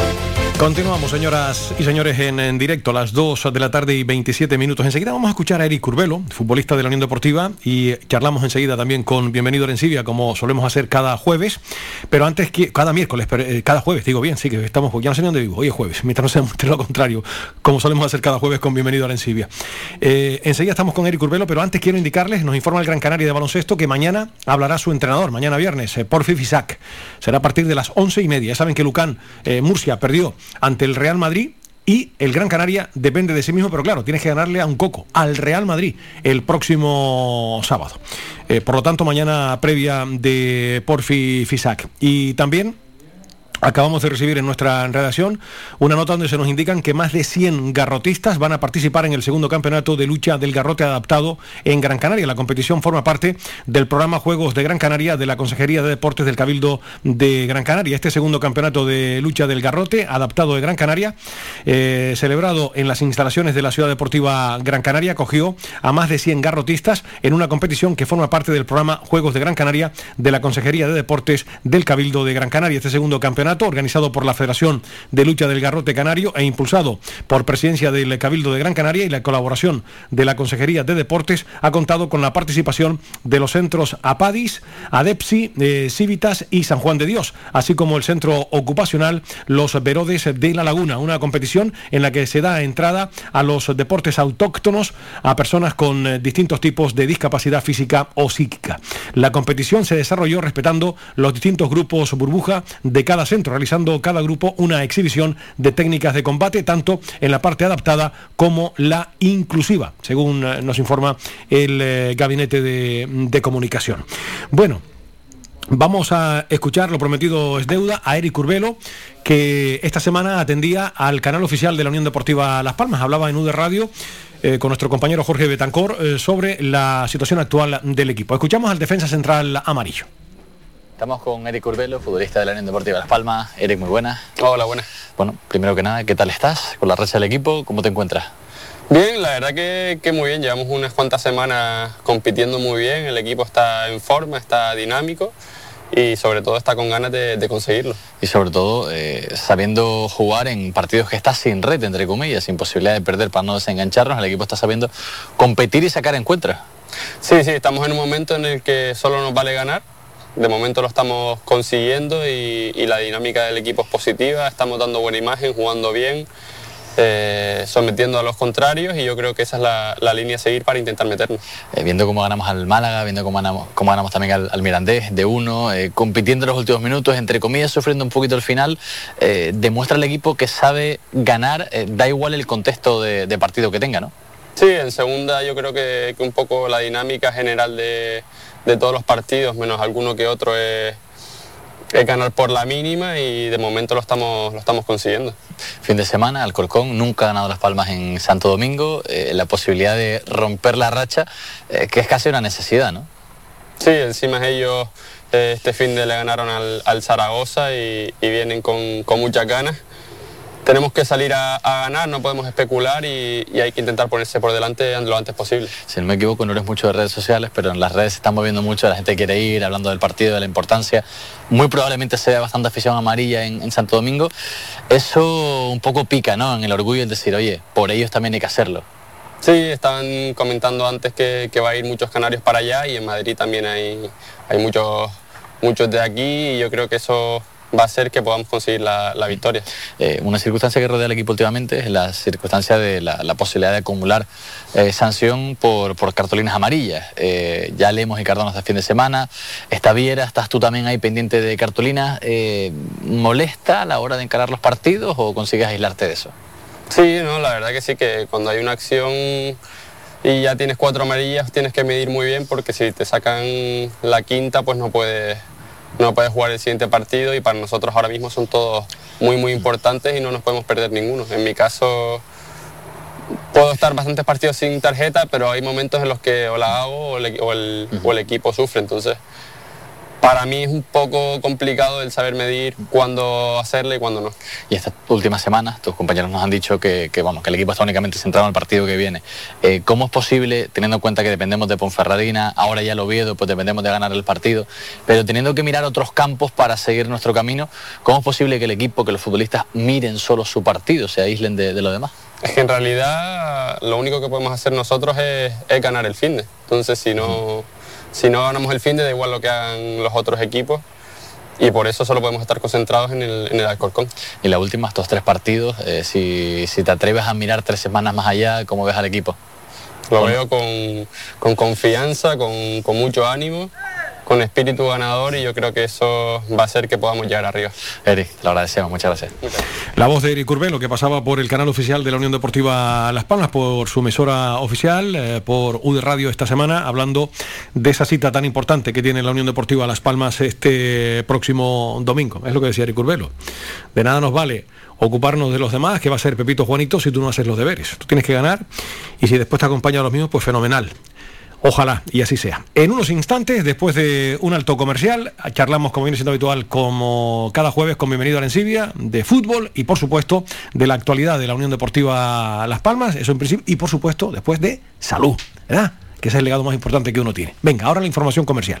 Thank you. Continuamos, señoras y señores, en, directo a las 2 de la tarde y 27 minutos. Enseguida vamos a escuchar a Eric Curbelo, futbolista de la Unión Deportiva, y charlamos enseguida también con Bienvenido Arencibia, como solemos hacer cada jueves, pero antes que cada miércoles, eh, cada jueves, digo bien, sí que estamos, ya no sé dónde vivo, hoy es jueves, mientras no sea lo contrario, como solemos hacer cada jueves con Bienvenido Arencibia. Eh, enseguida estamos con Eric Curbelo, pero antes quiero indicarles, nos informa el Gran Canaria de baloncesto que mañana hablará su entrenador, mañana viernes, eh, Porfi Fisac. Será a partir de las once y media. Ya saben que Lucán, eh, Murcia, perdió ante el Real Madrid y el Gran Canaria depende de sí mismo, pero claro, tienes que ganarle a un coco, al Real Madrid, el próximo sábado. Eh, por lo tanto, mañana previa de Porfi Fisac. Y también Acabamos de recibir en nuestra redacción una nota donde se nos indican que más de 100 garrotistas van a participar en el segundo campeonato de lucha del garrote adaptado en Gran Canaria. La competición forma parte del programa Juegos de Gran Canaria de la Consejería de Deportes del Cabildo de Gran Canaria. Este segundo campeonato de lucha del garrote adaptado de Gran Canaria, eh, celebrado en las instalaciones de la Ciudad Deportiva Gran Canaria, cogió a más de 100 garrotistas en una competición que forma parte del programa Juegos de Gran Canaria de la Consejería de Deportes del Cabildo de Gran Canaria. Este segundo campeonato organizado por la Federación de Lucha del Garrote Canario e impulsado por Presidencia del Cabildo de Gran Canaria y la colaboración de la Consejería de Deportes, ha contado con la participación de los centros APADIS, ADEPSI, eh, Civitas y San Juan de Dios, así como el centro ocupacional Los Verodes de la Laguna, una competición en la que se da entrada a los deportes autóctonos a personas con eh, distintos tipos de discapacidad física o psíquica. La competición se desarrolló respetando los distintos grupos burbuja de cada centro realizando cada grupo una exhibición de técnicas de combate, tanto en la parte adaptada como la inclusiva, según eh, nos informa el eh, gabinete de, comunicación. Bueno. Vamos a escuchar, lo prometido es deuda, a Eric Urbelo, que esta semana atendía al canal oficial de la Unión Deportiva Las Palmas. Hablaba en UD Radio eh, con nuestro compañero Jorge Betancor sobre la situación actual del equipo. Escuchamos al defensa central amarillo. Estamos con Eric Urbelo, futbolista de la Unión Deportiva Las Palmas. Eric, muy buenas. Hola, buenas. Bueno, primero que nada, ¿qué tal estás con la racha del equipo? ¿Cómo te encuentras? Bien, la verdad que, muy bien. Llevamos unas cuantas semanas compitiendo muy bien. El equipo está en forma, está dinámico y sobre todo está con ganas de, conseguirlo. Y sobre todo eh, sabiendo jugar en partidos que está sin red, entre comillas, sin posibilidad de perder para no desengancharnos, el equipo está sabiendo competir y sacar encuentros. Sí, sí, estamos en un momento en el que solo nos vale ganar de momento lo estamos consiguiendo y, la dinámica del equipo es positiva, estamos dando buena imagen, jugando bien, eh, sometiendo a los contrarios y yo creo que esa es la, línea a seguir para intentar meternos. Eh, viendo cómo ganamos al Málaga, viendo cómo ganamos, cómo ganamos también al, Mirandés de uno, eh, compitiendo en los últimos minutos, entre comillas, sufriendo un poquito el final, demuestra el equipo que sabe ganar, da igual el contexto de, partido que tenga, ¿no? Sí, en segunda yo creo que un poco la dinámica general de de todos los partidos, menos alguno que otro, es, ganar por la mínima y de momento lo estamos, lo estamos consiguiendo. Fin de semana, Alcorcón nunca ha ganado las palmas en Santo Domingo, eh, la posibilidad de romper la racha, eh, que es casi una necesidad, ¿no? Sí, encima ellos eh, este fin de le ganaron al, Zaragoza y, vienen con, con muchas ganas tenemos que salir a, ganar, no podemos especular y, hay que intentar ponerse por delante lo antes posible. Si no me equivoco, no eres mucho de redes sociales, pero en las redes se están moviendo mucho, la gente quiere ir, hablando del partido, de la importancia. Muy probablemente se vea bastante afición amarilla en, Santo Domingo. Eso un poco pica, ¿no? En el orgullo, es decir, oye, por ellos también hay que hacerlo. Sí, estaban comentando antes que, va a ir muchos canarios para allá y en Madrid también hay, hay muchos, muchos de aquí y yo creo que eso va a ser que podamos conseguir la, victoria. Eh, una circunstancia que rodea al equipo últimamente es la circunstancia de la, posibilidad de acumular eh, sanción por, cartolinas amarillas. Eh, ya leemos y Cardona este fin de semana. Está Viera, estás tú también ahí pendiente de cartolinas. ¿Molesta a la hora de encarar los partidos o consigues aislarte de eso? Sí, no, la verdad que sí, que cuando hay una acción y ya tienes cuatro amarillas tienes que medir muy bien porque si te sacan la quinta pues no puedes no puede jugar el siguiente partido y para nosotros ahora mismo son todos muy muy importantes y no nos podemos perder ninguno. En mi caso puedo estar bastantes partidos sin tarjeta, pero hay momentos en los que o la hago o el, o el equipo sufre, entonces para mí es un poco complicado el saber medir cuándo hacerle y cuándo no. Y estas últimas semanas tus compañeros nos han dicho que, vamos, que el equipo está únicamente centrado en el partido que viene. Eh, ¿Cómo es posible, teniendo en cuenta que dependemos de Ponferradina, ahora ya lo Oviedo, pues dependemos de ganar el partido, pero teniendo que mirar otros campos para seguir nuestro camino, ¿cómo es posible que el equipo, que los futbolistas miren solo su partido, se aíslen de, de lo demás? Es que en realidad lo único que podemos hacer nosotros es, ganar el fin de. Entonces si no si no ganamos el fin de da igual lo que hagan los otros equipos y por eso solo podemos estar concentrados en el, en el Alcorcón. Y la última, estos tres partidos, eh, si, si, te atreves a mirar tres semanas más allá, ¿cómo ves al equipo? Lo veo con, con confianza, con, con, mucho ánimo, con espíritu ganador y yo creo que eso va a hacer que podamos llegar arriba. Eric, lo agradecemos, muchas gracias. La voz de Eric Urbelo, que pasaba por el canal oficial de la Unión Deportiva Las Palmas, por su emisora oficial, eh, por UD Radio esta semana, hablando de esa cita tan importante que tiene la Unión Deportiva Las Palmas este próximo domingo. Es lo que decía Eric Urbelo. De nada nos vale ocuparnos de los demás, que va a ser Pepito Juanito, si tú no haces los deberes. Tú tienes que ganar y si después te acompaña a los mismos, pues fenomenal. Ojalá y así sea. En unos instantes, después de un alto comercial, charlamos, como viene siendo habitual, como cada jueves con Bienvenido a la Encibia, de fútbol y, por supuesto, de la actualidad de la Unión Deportiva Las Palmas, eso en principio, y, por supuesto, después de salud, ¿verdad? Que es el legado más importante que uno tiene. Venga, ahora la información comercial.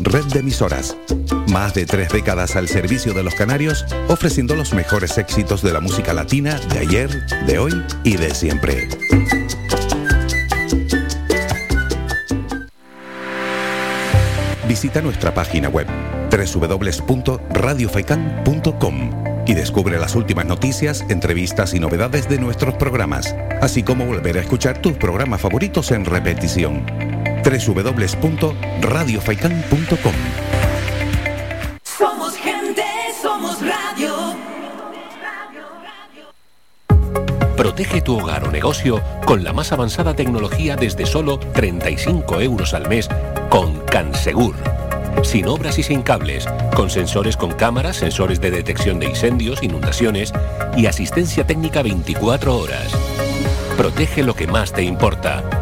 Red de Emisoras. Más de tres décadas al servicio de los canarios, ofreciendo los mejores éxitos de la música latina de ayer, de hoy y de siempre. Visita nuestra página web www.radiofaikan.com y descubre las últimas noticias, entrevistas y novedades de nuestros programas, así como volver a escuchar tus programas favoritos en repetición www.radiofaikan.com Somos gente, somos radio. Protege tu hogar o negocio con la más avanzada tecnología desde solo 35 euros al mes con Cansegur. Sin obras y sin cables, con sensores con cámaras, sensores de detección de incendios, inundaciones y asistencia técnica 24 horas. Protege lo que más te importa.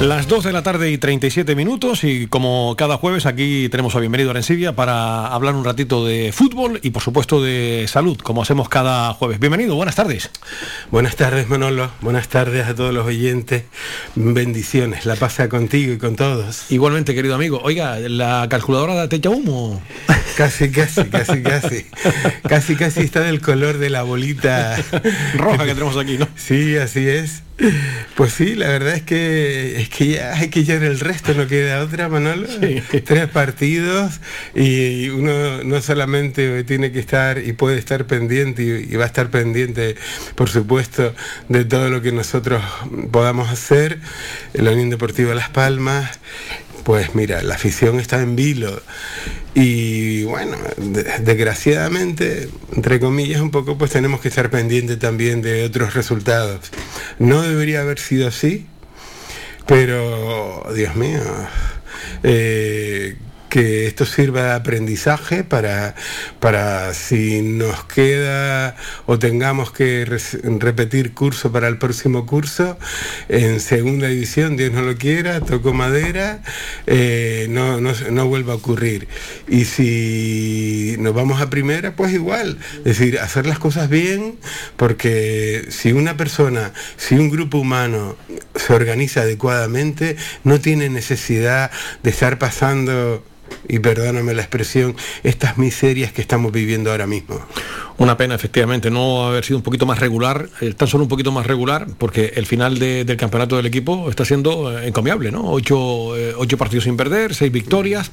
las 2 de la tarde y 37 minutos y como cada jueves aquí tenemos a Bienvenido a Arencibia para hablar un ratito de fútbol y por supuesto de salud, como hacemos cada jueves. Bienvenido, buenas tardes. Buenas tardes Manolo, buenas tardes a todos los oyentes, bendiciones, la pasa contigo y con todos. Igualmente querido amigo, oiga, ¿la calculadora te echa humo? Casi, casi, casi, casi. Casi, casi está del color de la bolita roja que tenemos aquí, ¿no? Sí, así es. Pues sí, la verdad es que es que ya hay que llevar el resto, no queda otra, Manolo. Tres partidos y uno no solamente tiene que estar y puede estar pendiente y, y va a estar pendiente, por supuesto, de todo lo que nosotros podamos hacer la Unión Deportiva Las Palmas pues mira, la afición está en vilo y bueno, de- desgraciadamente, entre comillas un poco, pues tenemos que estar pendientes también de otros resultados. No debería haber sido así, pero Dios mío, eh, que esto sirva de aprendizaje para, para si nos queda o tengamos que repetir curso para el próximo curso en segunda división, Dios no lo quiera, toco madera, eh, no, no, no vuelva a ocurrir. Y si nos vamos a primera, pues igual, es decir, hacer las cosas bien, porque si una persona, si un grupo humano se organiza adecuadamente, no tiene necesidad de estar pasando, y perdóname la expresión, estas miserias que estamos viviendo ahora mismo. Una pena, efectivamente, no haber sido un poquito más regular, eh, tan solo un poquito más regular, porque el final de- del campeonato del equipo está siendo eh, encomiable, ¿no? Ocho, eh, ocho partidos sin perder, seis victorias,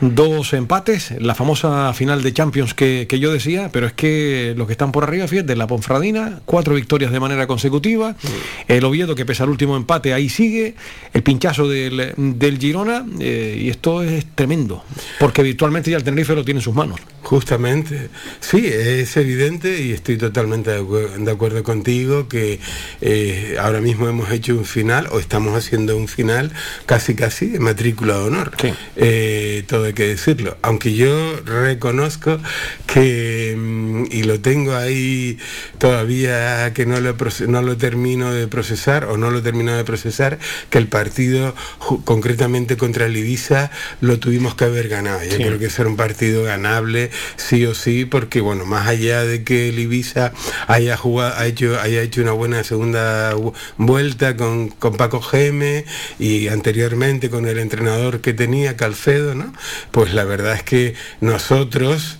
dos empates, la famosa final de Champions que, que yo decía, pero es que los que están por arriba, fíjate, la Ponfradina, cuatro victorias de manera consecutiva, el Oviedo que pese al último empate ahí sigue, el pinchazo del, del Girona, y esto es tremendo, porque virtualmente ya el Tenerife lo tiene en sus manos. Justamente, sí, es evidente y estoy totalmente de, acu- de acuerdo contigo que eh, ahora mismo hemos hecho un final o estamos haciendo un final casi casi de matrícula de honor. Eh, todo hay que decirlo. Aunque yo reconozco que, mm, y lo tengo ahí todavía que no lo, no lo termino de procesar o no lo termino de procesar, que el partido concretamente contra el Ibiza lo tuvimos que haber ganado. Yo Sí. creo que ese era un partido ganable sí o sí, porque bueno, más allá de que el Ibiza haya jugado, hecho, haya hecho una buena segunda vu- vuelta con, con Paco Geme y anteriormente con el entrenador que tenía, Calcedo, ¿no? Pues la verdad es que nosotros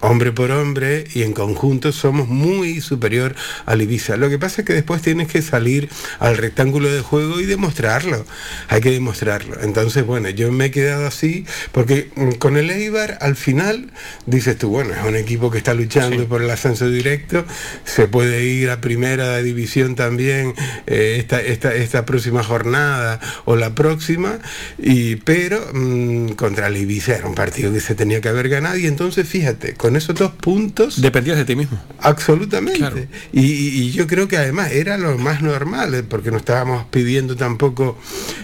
hombre por hombre y en conjunto somos muy superior al Ibiza. Lo que pasa es que después tienes que salir al rectángulo de juego y demostrarlo. Hay que demostrarlo. Entonces, bueno, yo me he quedado así porque mm, con el Eibar al final dices tú, bueno, es un equipo que está luchando por el ascenso directo, se puede ir a primera división también eh, esta, esta, esta próxima jornada o la próxima, y, pero mm, contra el Ibiza era un partido que se tenía que haber ganado y entonces fíjate, con esos dos puntos... Dependías de ti mismo. Absolutamente. Y, y- y yo creo que además era lo más normal, eh, porque no estábamos pidiendo tampoco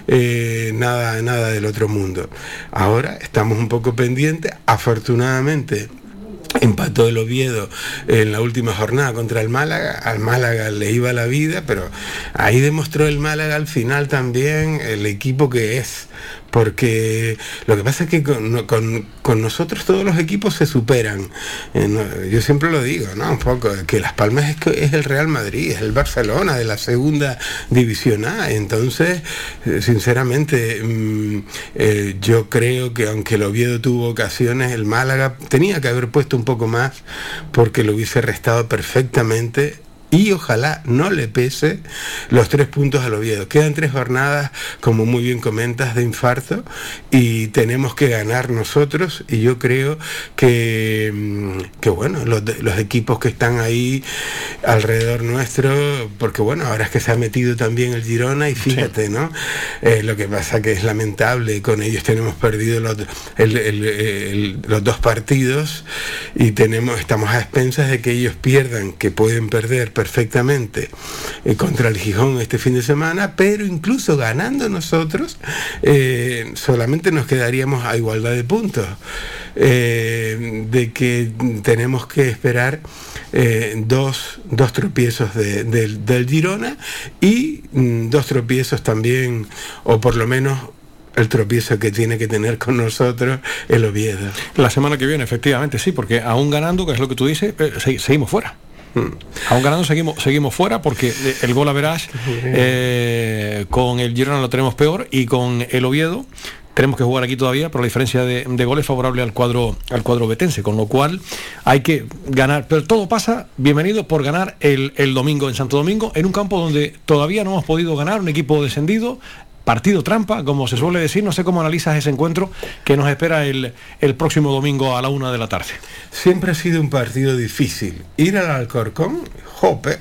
eh, nada, nada del otro mundo. Ahora estamos un poco pendientes, afortunadamente. Empató el Oviedo en la última jornada contra el Málaga. Al Málaga le iba la vida, pero ahí demostró el Málaga al final también el equipo que es. Porque lo que pasa es que con, con- con nosotros todos los equipos se superan. Eh, yo siempre lo digo, ¿no? Un poco, que Las Palmas es, es el Real Madrid, es el Barcelona de la segunda división A. Entonces, eh, sinceramente, mm, eh, yo creo que aunque el Oviedo tuvo ocasiones, el Málaga tenía que haber puesto un poco más porque lo hubiese restado perfectamente y ojalá no le pese los tres puntos al Oviedo. Quedan tres jornadas, como muy bien comentas, de infarto y tenemos que ganar nosotros y yo creo que, mm, que bueno, los, los equipos que están ahí alrededor nuestro, porque bueno, ahora es que se ha metido también el Girona y fíjate, ¿no? Eh, lo que pasa que es lamentable, con ellos tenemos perdido los, el- el- el- los dos partidos y tenemos, estamos a expensas de que ellos pierdan, que pueden perder perfectamente eh, contra el Gijón este fin de semana, pero incluso ganando nosotros, eh, solamente nos quedaríamos a igualdad de puntos. Eh, de que tenemos que esperar dos, dos tropiezos de- del, Girona y mm, dos tropiezos también, o por lo menos el tropiezo que tiene que tener con nosotros el Oviedo. La semana que viene, efectivamente, sí, porque aún ganando, que es lo que tú dices, se- seguimos fuera. Aún ganando seguimos, seguimos fuera porque el gol a verás eh, con el Girona lo tenemos peor y con el Oviedo tenemos que jugar aquí todavía, pero la diferencia de, de gol es favorable al cuadro, al cuadro betense, con lo cual hay que ganar. Pero todo pasa, bienvenido, por ganar el, el domingo en Santo Domingo, en un campo donde todavía no hemos podido ganar, un equipo descendido, partido trampa, como se suele decir. No sé cómo analizas ese encuentro que nos espera el, el próximo domingo a la una de la tarde. Siempre ha sido un partido difícil. Ir al Alcorcón, jope,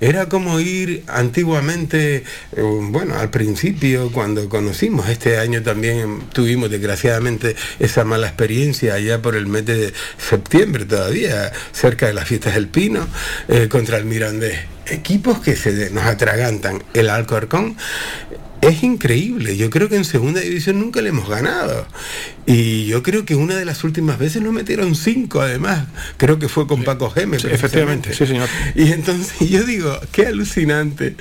era como ir antiguamente, eh, bueno, al principio cuando conocimos, este año también tuvimos desgraciadamente esa mala experiencia allá por el mes de septiembre todavía, cerca de las fiestas del Pino, eh, contra el Mirandés. Equipos que se nos atragantan. El Alcorcón es increíble. Yo creo que en segunda división nunca le hemos ganado. Y yo creo que una de las últimas veces nos metieron cinco, además. Creo que fue con Paco. Sí, efectivamente, sí, señor. Y entonces yo digo, qué alucinante.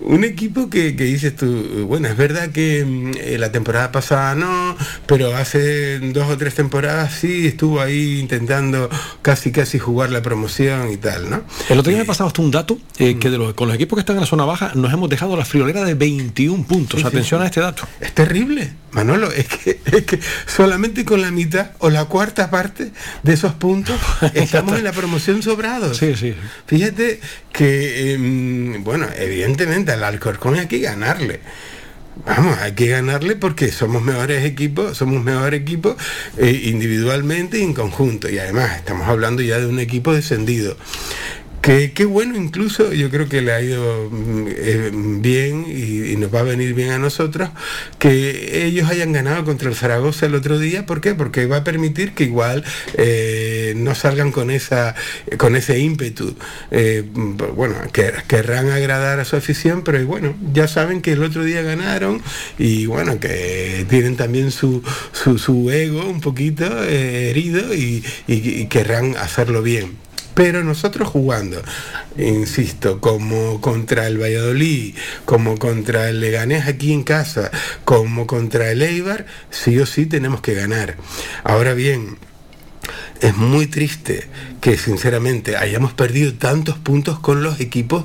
Un equipo que, que dices tú, bueno, es verdad que mm, eh, la temporada pasada no, pero hace dos o tres temporadas sí estuvo ahí intentando casi casi jugar la promoción y tal, ¿no? El otro día me pasaba hasta un dato eh, que de los, con los equipos que están en la zona baja nos hemos dejado la friolera de 21 puntos. Atención a este dato. Es terrible, Manolo, es que, es que solamente con la mitad o la cuarta parte de esos puntos estamos en la promoción sobrados. Sí, sí. Fíjate que, em, bueno, evidentemente al Alcorcón hay que ganarle. Vamos, hay que ganarle porque somos mejores equipos, somos mejor equipo eh, individualmente y en conjunto. Y además estamos hablando ya de un equipo descendido. Que, qué bueno incluso, yo creo que le ha ido mm, eh, bien y, nos va a venir bien a nosotros que ellos hayan ganado contra el Zaragoza el otro día. ¿Por qué? Porque va a permitir que igual eh, no salgan con esa con ese ímpetu. Eh, bueno, que, querrán agradar a su afición, pero bueno, ya saben que el otro día ganaron y bueno, que tienen también su, su, su ego un poquito herido y querrán hacerlo bien. Pero nosotros jugando, insisto, como contra el Valladolid, como contra el Leganés aquí en casa, como contra el Eibar, sí o sí tenemos que ganar. Ahora bien, es muy triste que sinceramente hayamos perdido tantos puntos con los equipos,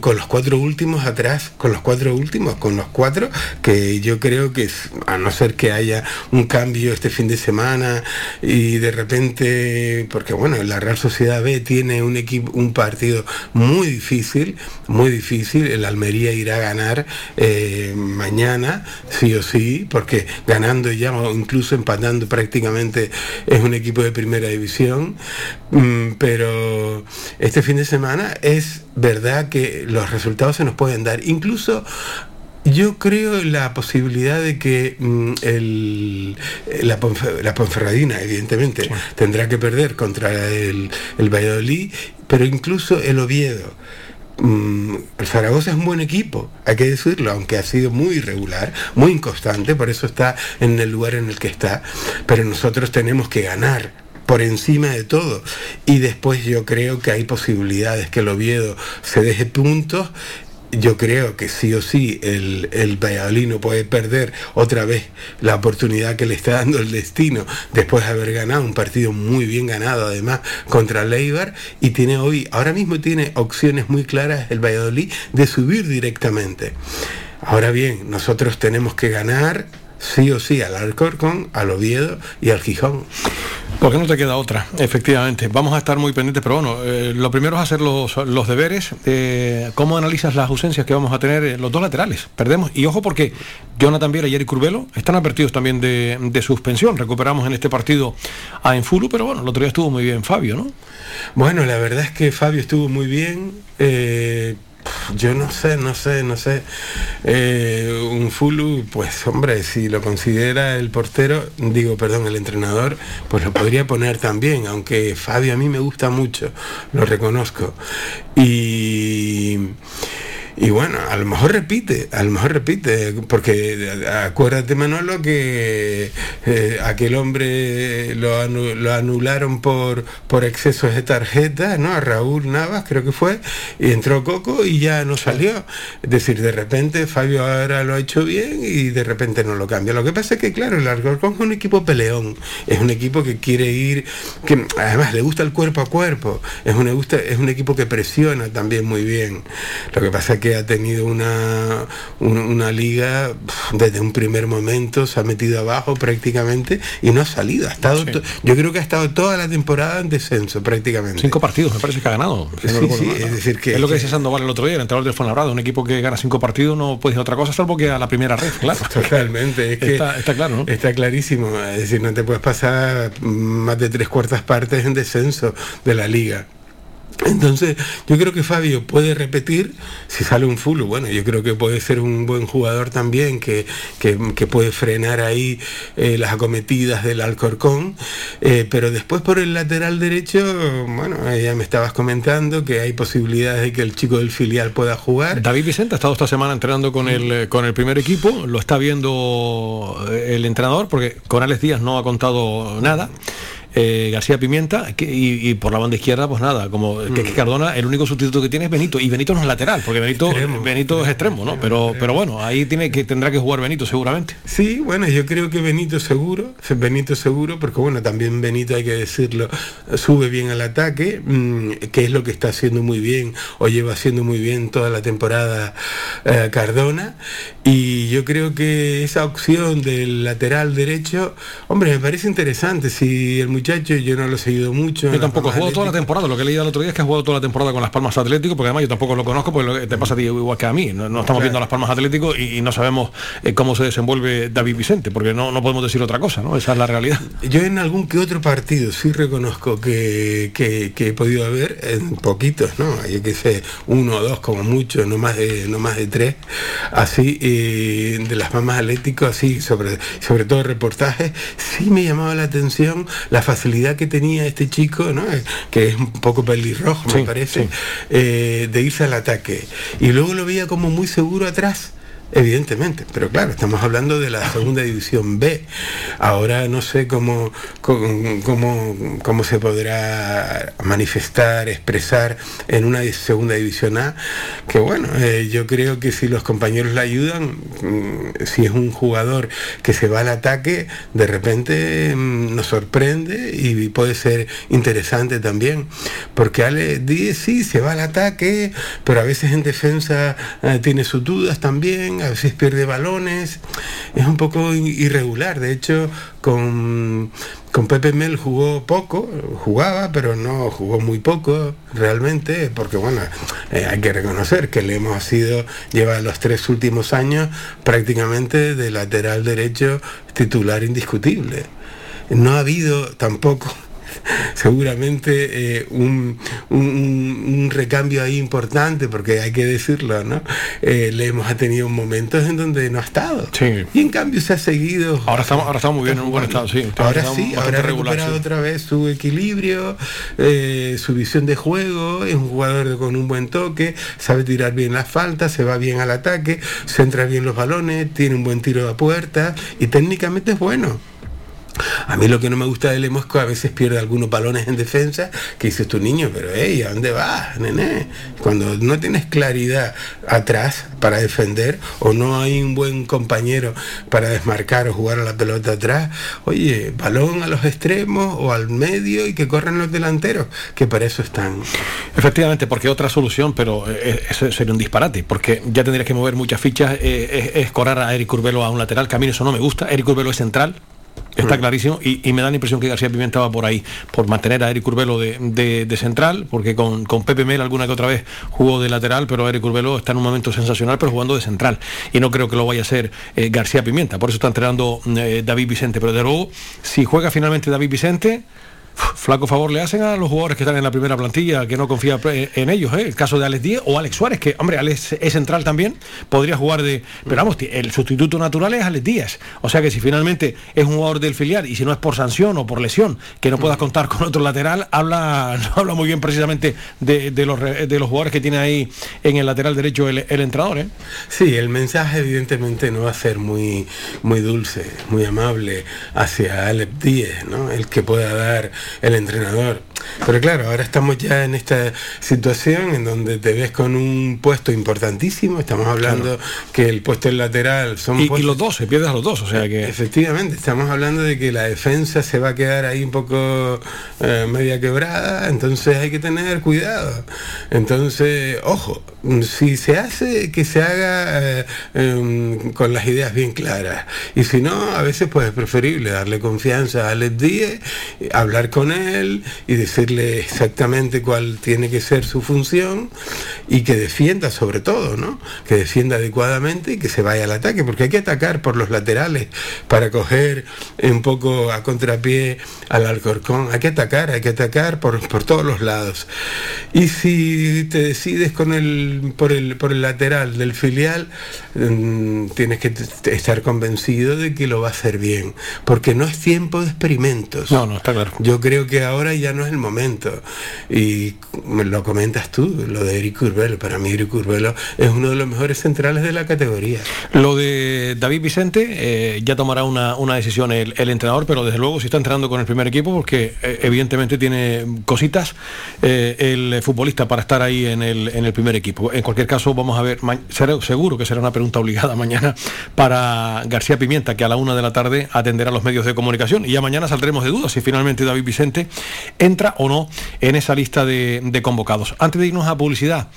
con los cuatro últimos atrás, con los cuatro últimos, con los cuatro, que yo creo que a no ser que haya un cambio este fin de semana y de repente, porque bueno, la Real Sociedad B tiene un equipo, un partido muy difícil, muy difícil, el Almería irá a ganar eh, mañana, sí o sí, porque ganando ya o incluso empatando prácticamente es un equipo de primera división, Mm, pero este fin de semana es verdad que los resultados se nos pueden dar, incluso yo creo en la posibilidad de que mm, el- la, la Ponferradina, evidentemente, tendrá que perder contra el, el Valladolid, pero incluso el Oviedo. Mm, el Zaragoza es un buen equipo, hay que decirlo, aunque ha sido muy irregular, muy inconstante, por eso está en el lugar en el que está. Pero nosotros tenemos que ganar por encima de todo. Y después yo creo que hay posibilidades que el Oviedo se deje puntos. Yo creo que sí o sí el, el Valladolid no puede perder otra vez la oportunidad que le está dando el destino después de haber ganado un partido muy bien ganado además contra el Eibar y tiene hoy, ahora mismo tiene opciones muy claras el Valladolid de subir directamente. Ahora bien, nosotros tenemos que ganar sí o sí al Alcorcón, al Oviedo y al Gijón. Porque no te queda otra, efectivamente. Vamos a estar muy pendientes, pero bueno, eh, lo primero es hacer los, los deberes. Eh, ¿Cómo analizas las ausencias que vamos a tener en los dos laterales? Perdemos. Y ojo porque Jonathan Viera y Eric Curbelo están advertidos también de, de suspensión. Recuperamos en este partido a Enfulu, pero bueno, el otro día estuvo muy bien Fabio, ¿no? Bueno, la verdad es que Fabio estuvo muy bien. eh, yo no sé, no sé, no sé. Eh, un Fulu, pues hombre, si lo considera el portero, digo, perdón, el entrenador, pues lo podría poner también, aunque Fabio a mí me gusta mucho, lo reconozco. Y... Y bueno, a lo mejor repite, a lo mejor repite, porque acuérdate Manolo que eh, aquel hombre lo, anu- lo anularon por, por excesos de tarjeta, ¿no? A Raúl Navas creo que fue, y entró Coco y ya no salió. Es decir, de repente Fabio ahora lo ha hecho bien y de repente no lo cambia. Lo que pasa es que, claro, el Alcorcón es un equipo peleón, es un equipo que quiere ir, que además le gusta el cuerpo a cuerpo, es un, es un equipo que presiona también muy bien. Lo que pasa es que ha tenido una, un- una liga desde un primer momento, se ha metido abajo prácticamente y no ha salido. Ha estado yo creo que ha estado toda la temporada en descenso prácticamente. Cinco partidos, me parece que ha ganado. es decir que- Es lo que dice Sandoval el otro día, el entrenador del Fuenlabrada, un equipo que gana cinco partidos no puede decir otra cosa salvo que a la primera red, claro. Totalmente, es que Está- está claro, ¿no? Está clarísimo, es decir, no te puedes pasar más de tres cuartas partes en descenso de la liga. Entonces, yo creo que Fabio puede repetir si sale un full. Bueno, yo creo que puede ser un buen jugador también, que, que- puede frenar ahí eh, las acometidas del Alcorcón. Eh, pero después por el lateral derecho, bueno, eh, ya me estabas comentando que hay posibilidades de que el chico del filial pueda jugar. David Vicente ha estado esta semana entrenando con el, con el primer equipo, lo está viendo el entrenador, porque con Díaz no ha contado nada. Eh, García Pimienta que- y, y por la banda izquierda pues nada como que, que Cardona el único sustituto que tiene es Benito y Benito no es lateral porque Benito Benito es extremo no pero pero bueno ahí tiene que tendrá que jugar Benito seguramente. Sí, bueno, yo creo que Benito seguro, Benito seguro, porque bueno, también Benito hay que decirlo, sube bien al ataque, mm, que es lo que está haciendo muy bien, o lleva haciendo muy bien toda la temporada eh, Cardona, y yo creo que esa opción del lateral derecho, hombre, me parece interesante, si el muchacho, yo no lo he seguido mucho. yo tampoco he Palmas jugado toda la temporada lo que he leído el otro día es que ha jugado toda la temporada con las Palmas Atlético porque además yo tampoco lo conozco porque lo que te pasa a ti igual que a mí no, no estamos Claro. viendo a las Palmas Atlético y, y no sabemos eh, cómo se desenvuelve David Vicente porque no, no podemos decir otra cosa no esa es la realidad Yo en algún que otro partido sí reconozco que, que- que he podido ver, en poquitos, ¿no? Yo que sé, uno o dos como mucho, no más de, no más de tres, así, eh, de las mamás atléticos, así, sobre, sobre todo reportajes, sí me llamaba la atención la facilidad que tenía este chico, ¿no? Eh, Que es un poco pelirrojo, me parece, sí. eh, de irse al ataque. Y luego lo veía como muy seguro atrás. Evidentemente, pero claro, estamos hablando de la segunda división B. Ahora no sé cómo, cómo, cómo, se podrá manifestar, expresar en una segunda división A, que bueno, eh, yo creo que si los compañeros le ayudan, mm, si es un jugador que se va al ataque, de repente mm, nos sorprende y puede ser interesante también, porque Ale Díez sí se va al ataque, pero a veces en defensa eh, tiene sus dudas también, a veces pierde balones, es un poco irregular, de hecho con, con Pepe Mel jugó poco, jugaba, pero no jugó muy poco realmente, porque bueno, eh, hay que reconocer que le hemos sido, lleva los tres últimos años prácticamente de lateral derecho titular indiscutible. No ha habido tampoco seguramente eh, un, un- un recambio ahí importante, porque hay que decirlo, ¿no? Eh, le hemos tenido momentos en donde no ha estado. Y en cambio se ha seguido. ahora estamos ahora estamos muy bien en un buen estado sí Ahora sí, ahora ha recuperado sí. otra vez su equilibrio, eh, su visión de juego, es un jugador con un buen toque, sabe tirar bien las faltas, se va bien al ataque, centra bien los balones, tiene un buen tiro a puerta y técnicamente es bueno. A mí lo que no me gusta de él es que a veces pierde algunos balones en defensa, que dices tu niño, pero hey, ¿a dónde vas, nene? Cuando no tienes claridad atrás para defender, o no hay un buen compañero para desmarcar o jugar a la pelota atrás, oye, balón a los extremos o al medio y que corran los delanteros, que para eso están. Efectivamente, porque otra solución, pero eh, eso sería un disparate, porque ya tendrías que mover muchas fichas, eh, es, es correr a Eric Urbelo a un lateral, que a mí eso no me gusta, Eric Urbelo es central, está clarísimo, y, me da la impresión que García Pimienta va por ahí, por mantener a Eric Urbelo de, de- de central, porque con, con Pepe Mel alguna que otra vez jugó de lateral, pero Eric Urbelo está en un momento sensacional, pero jugando de central, y no creo que lo vaya a hacer eh, García Pimienta, por eso está entrenando eh, David Vicente, pero de luego, si juega finalmente David Vicente, Flaco favor le hacen a los jugadores que están en la primera plantilla, que no confía en ellos, ¿eh? el caso de Alex Díez o Alex Suárez, que hombre, Alex es central también, podría jugar de... Pero vamos, el sustituto natural es Alex Díaz. O sea que si finalmente es un jugador del filial y si no es por sanción o por lesión, que no puedas contar con otro lateral, habla, no habla muy bien precisamente de, de los, de los jugadores que tiene ahí en el lateral derecho el, el entrenador. ¿eh? Sí, el mensaje evidentemente no va a ser muy, muy dulce, muy amable hacia Alep Díez, ¿no? el que pueda dar el entrenador. Pero claro, ahora estamos ya en esta situación en donde te ves con un puesto importantísimo, estamos hablando que el puesto en lateral son Y, y los dos, se pierdes a los dos, o sea que... Efectivamente, estamos hablando de que la defensa se va a quedar ahí un poco eh, media quebrada, entonces hay que tener cuidado. Entonces, ojo, si se hace, que se haga eh, em, con las ideas bien claras. Y si no, a veces pues es preferible darle confianza a Alex Díez, hablar con él y decirle exactamente cuál tiene que ser su función y que defienda sobre todo, ¿no? Que defienda adecuadamente y que se vaya al ataque, porque hay que atacar por los laterales para coger un poco a contrapié al Alcorcón. Hay que atacar, hay que atacar por, por todos los lados. Y si te decides con el, por, el, por el lateral del filial, mm, tienes que estar convencido de que lo va a hacer bien, porque no es tiempo de experimentos. No, no, está claro. Yo creo que ahora ya no es el momento. Y lo comentas tú, lo de Eric Urbelo. Para mí Eric Urbelo es uno de los mejores centrales de la categoría. Lo de David Vicente, eh, ya tomará una, una decisión el, el entrenador, pero desde luego si está entrenando con el primer equipo, porque eh, evidentemente tiene cositas eh, el futbolista para estar ahí en el, en el primer equipo. En cualquier caso, vamos a ver, será- seguro que será una pregunta obligada mañana para García Pimienta, que a la una de la tarde atenderá los medios de comunicación. Y ya mañana saldremos de dudas si finalmente David Vicente entra o no en esa lista de, convocados. Antes de irnos a publicidad,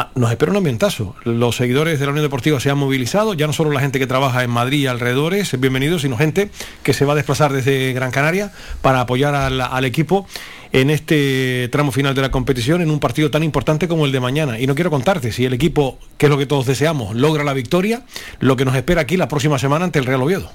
Ah, nos espera un ambientazo. Los seguidores de la Unión Deportiva se han movilizado, ya no solo la gente que trabaja en Madrid y alrededores, bienvenidos, sino gente que se va a desplazar desde Gran Canaria para apoyar al equipo en este tramo final de la competición en un partido tan importante como el de mañana. Y no quiero contarte si el equipo, que es lo que todos deseamos, logra la victoria, lo que nos espera aquí la próxima semana ante el Real Oviedo.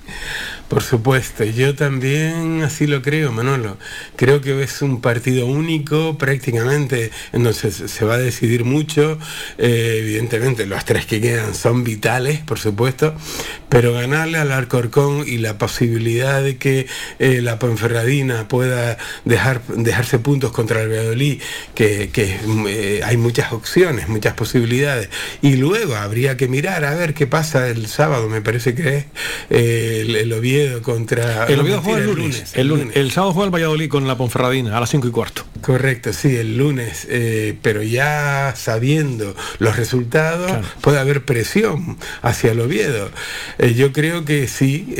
Por supuesto, yo también así lo creo, Manolo. Creo que es un partido único prácticamente, entonces se va a decidir mucho. Eh, evidentemente, los tres que quedan son vitales, por supuesto, pero ganarle al Alcorcón y la posibilidad de que eh, la Ponferradina pueda dejar, puntos contra el Valladolid, que, que, eh, hay muchas opciones, muchas posibilidades. Y luego habría que mirar a ver qué pasa el sábado, me parece que es eh, el, el Oviedo contra... El no, Oviedo juega el lunes. El, lunes. el sábado juega el Valladolid con la Ponferradina a las 5 y cuarto. Correcto, sí, el lunes, eh, pero ya sabiendo los resultados puede haber presión hacia el Oviedo. Eh, yo creo que sí,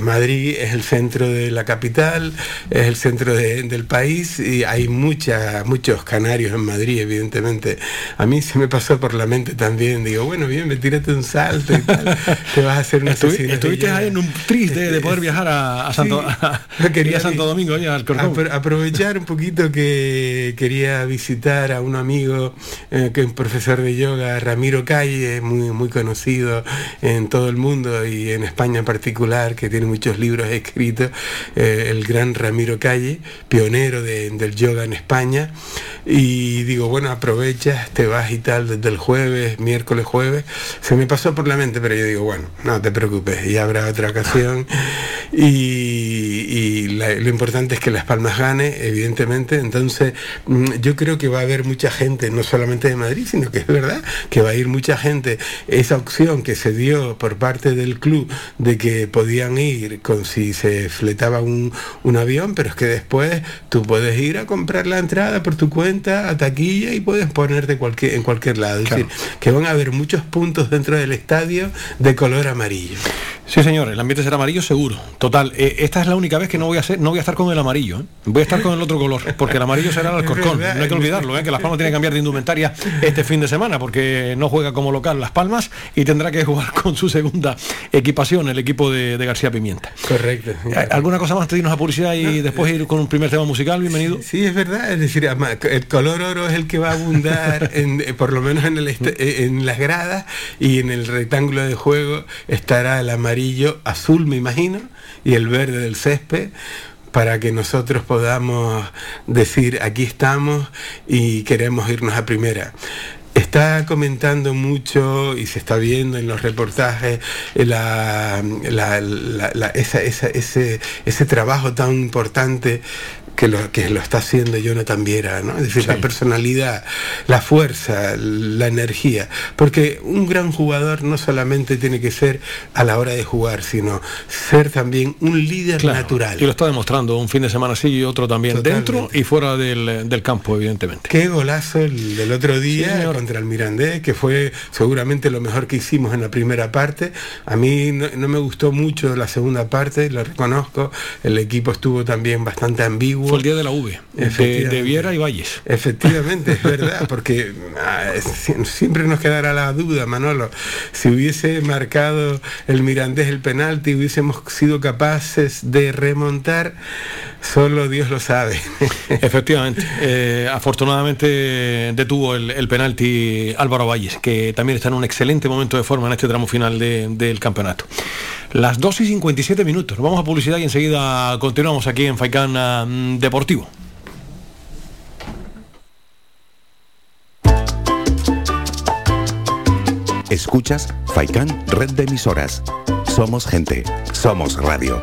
Madrid es el centro de la capital, es el centro de- del país y hay mucha, muchos canarios en Madrid, evidentemente. A mí se me pasó por la mente también, digo, bueno, bien, me tírate un salto y tal, te vas a hacer una Estuvi- estuviste ahí en un tris de, de poder viajar a, a Santo, a, quería a Santo Domingo, al. Apro- aprovechar un poquito que quería visitar a un amigo eh, que es un profesor de yoga, Ramiro Calle, muy, muy conocido en todo el mundo y en España en particular, que tiene muchos libros escritos, eh, el gran Ramiro Calle, pionero de- del yoga en España. Y digo, bueno, aprovechas, te vas y tal desde el jueves, miércoles, jueves. Se me pasó por la mente, pero yo digo, bueno, no te preocupes, ya habrá otra ocasión. Y, lo importante es que Las Palmas gane, evidentemente. Entonces, mm, yo creo que va a haber mucha gente, no solamente de Madrid, sino que es verdad que va a ir mucha gente. Esa opción que se dio por parte del club de que podían ir con si se fletaba un, un avión, pero es que después tú puedes ir a comprar la entrada por tu cuenta a taquilla y puedes ponerte cualquier, en cualquier lado. Es decir, que van a haber muchos puntos dentro del estadio de color amarillo. Sí, señor, el ambiente será amarillo seguro. Total, eh, esta es la única vez que no voy a ser, no voy a estar con el amarillo. ¿eh? Voy a estar con el otro color, porque el amarillo será el Alcorcón. No hay que olvidarlo, ¿eh? que Las Palmas tiene que cambiar de indumentaria este fin de semana, porque no juega como local Las Palmas y tendrá que jugar con su segunda equipación, el equipo de, de García Pimienta. Correcto. ¿Alguna cosa más antes de irnos a publicidad y después ir con un primer tema musical? Bienvenido. Sí, es verdad. Es decir, el color oro es el que va a abundar, en, por lo menos en, el est- eh, en las gradas y en el rectángulo de juego estará el amarillo azul, me imagino, y el verde del césped para que nosotros podamos decir aquí estamos y queremos irnos a primera. Está comentando mucho y se está viendo en los reportajes la, la- la- esa- ese, ese trabajo tan importante que lo, que lo está haciendo Jonathan Viera, ¿no? Es decir, la personalidad, la fuerza, la energía. Porque un gran jugador no solamente tiene que ser a la hora de jugar, sino ser también un líder Claro, natural. Y lo está demostrando un fin de semana sí y otro también, Totalmente. dentro y fuera del, del campo, evidentemente. Qué golazo el del otro día Sí, contra el Mirandés, que fue seguramente lo mejor que hicimos en la primera parte. A mí no, no me gustó mucho la segunda parte, lo reconozco. El equipo estuvo también bastante ambiguo Fue el día de la V, de, de Viera y Valles. Efectivamente, es verdad, porque ah, si- siempre nos quedará la duda, Manolo. Si hubiese marcado el Mirandés el penalti, hubiésemos sido capaces de remontar, solo Dios lo sabe. Efectivamente. Eh, afortunadamente detuvo el, el penalti Álvaro Valles, que también está en un excelente momento de forma en este tramo final de- del campeonato. Las 2 y 57 minutos. Vamos a publicidad y enseguida continuamos aquí en Faicán ah, Deportivo. Escuchas Faikán Red de Emisoras. Somos gente, somos radio.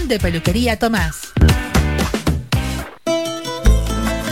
de peluquería Tomás.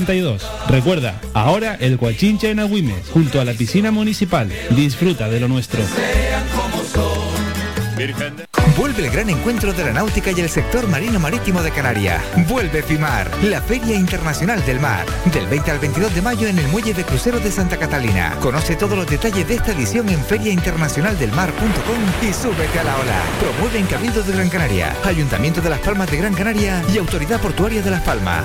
72. Recuerda, ahora el Guachinche en Agüimes, junto a la piscina municipal. Disfruta de lo nuestro. Vuelve el gran encuentro de la náutica y el sector marino marítimo de Canarias. Vuelve FIMAR, la Feria Internacional del Mar. Del 20 al 22 de mayo en el Muelle de Cruceros de Santa Catalina. Conoce todos los detalles de esta edición en feriainternacionaldelmar.com y súbete a la ola. Promueve en Cabildo de Gran Canaria, Ayuntamiento de Las Palmas de Gran Canaria y Autoridad Portuaria de Las Palmas.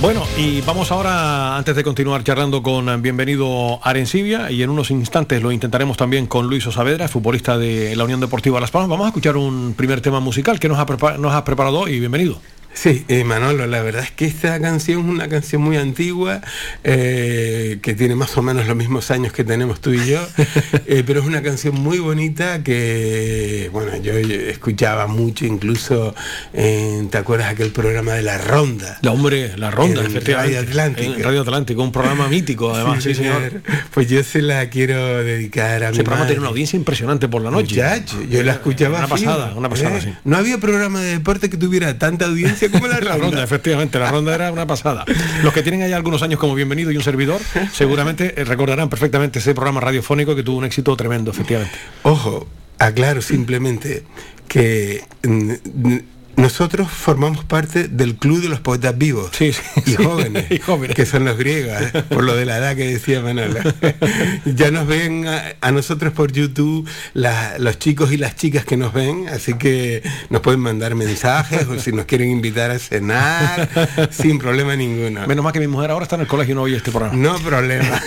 bueno, y vamos ahora, antes de continuar charlando con eh, Bienvenido Arencibia, y en unos instantes lo intentaremos también con Luis Osavedra, futbolista de la Unión Deportiva Las Palmas, vamos a escuchar un primer tema musical que nos, ha nos has preparado hoy. Bienvenido. Sí, eh, Manolo, la verdad es que esta canción es una canción muy antigua, eh, que tiene más o menos los mismos años que tenemos tú y yo, eh, pero es una canción muy bonita que, bueno, yo escuchaba mucho, incluso, ¿te acuerdas aquel programa de La Ronda? La hombre, la ronda, En. Radio Atlántico. En Radio Atlántico, un programa mítico, además, sí, señor. Pues yo se la quiero dedicar a Ese mi programa madre. tiene una audiencia impresionante por la noche. Muchacho, yo la escuchaba Una pasada, una pasada, ¿eh? sí. No había programa de deporte que tuviera tanta audiencia la La ronda. ronda, efectivamente, la ronda era una pasada. Los que tienen ahí algunos años como bienvenido y un servidor, seguramente eh, recordarán perfectamente ese programa radiofónico que tuvo un éxito tremendo, efectivamente. Ojo, aclaro simplemente que mm, mm, nosotros formamos parte del club de los poetas vivos y, sí, jóvenes, y jóvenes. que son los griegos, ¿eh? por lo de la edad que decía Manolo. ya nos ven a, a nosotros por YouTube la- los chicos y las chicas que nos ven, así que nos pueden mandar mensajes o si nos quieren invitar a cenar, sin problema ninguno. Menos mal que mi mujer ahora está en el colegio y no oye este programa. No problema.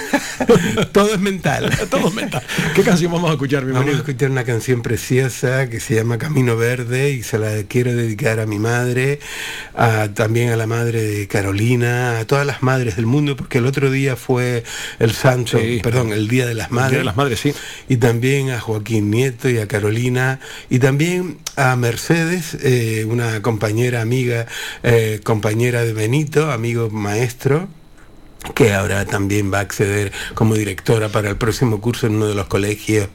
Todo es mental. Todo es mental. ¿Qué canción vamos a escuchar, mi Vamos a escuchar una canción preciosa que se llama Camino Verde y se la quiero dedicar a mi madre, a- también a la madre de Carolina, a todas las madres del mundo, porque el otro día fue el santo, Sí. perdón, el Día de las El Día Madres. de las Madres, sí. Y también a Joaquín Nieto y a Carolina, y también a Mercedes, eh, una compañera, amiga, eh, compañera de Benito, amigo maestro, que ahora también va a acceder como directora para el próximo curso en uno de los colegios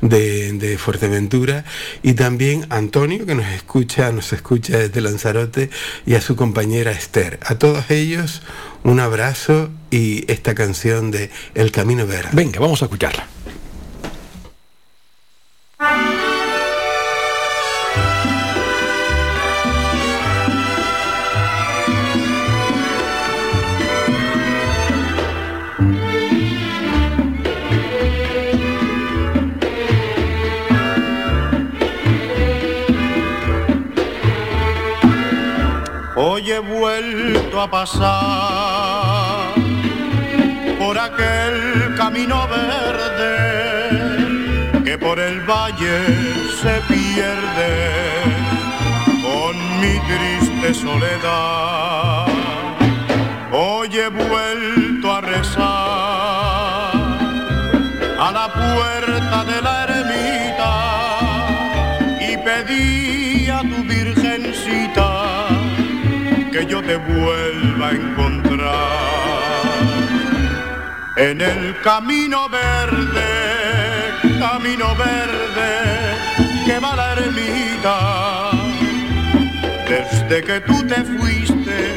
de, de Fuerteventura. Y también Antonio que nos escucha nos escucha desde Lanzarote y a su compañera Esther. A todos ellos un abrazo y esta canción de El Camino Verde. Venga vamos a escucharla pasar por aquel camino verde que por el valle se pierde con mi triste soledad. Hoy he vuelto a rezar a la puerta de la ermita y pedí a tu virgencita que yo te vuelva a encontrar en el camino verde, camino verde que va la ermita. Desde que tú te fuiste,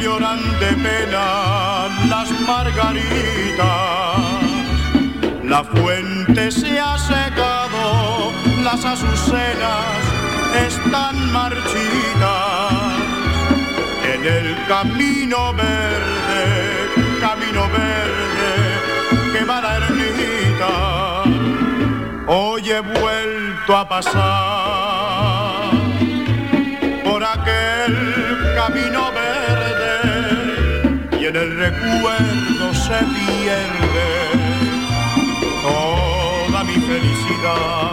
lloran de pena las margaritas. La fuente se ha secado, las azucenas están marchitas en el camino verde, camino verde que va la ermita. Hoy he vuelto a pasar por aquel camino verde y en el recuerdo se pierde toda mi felicidad.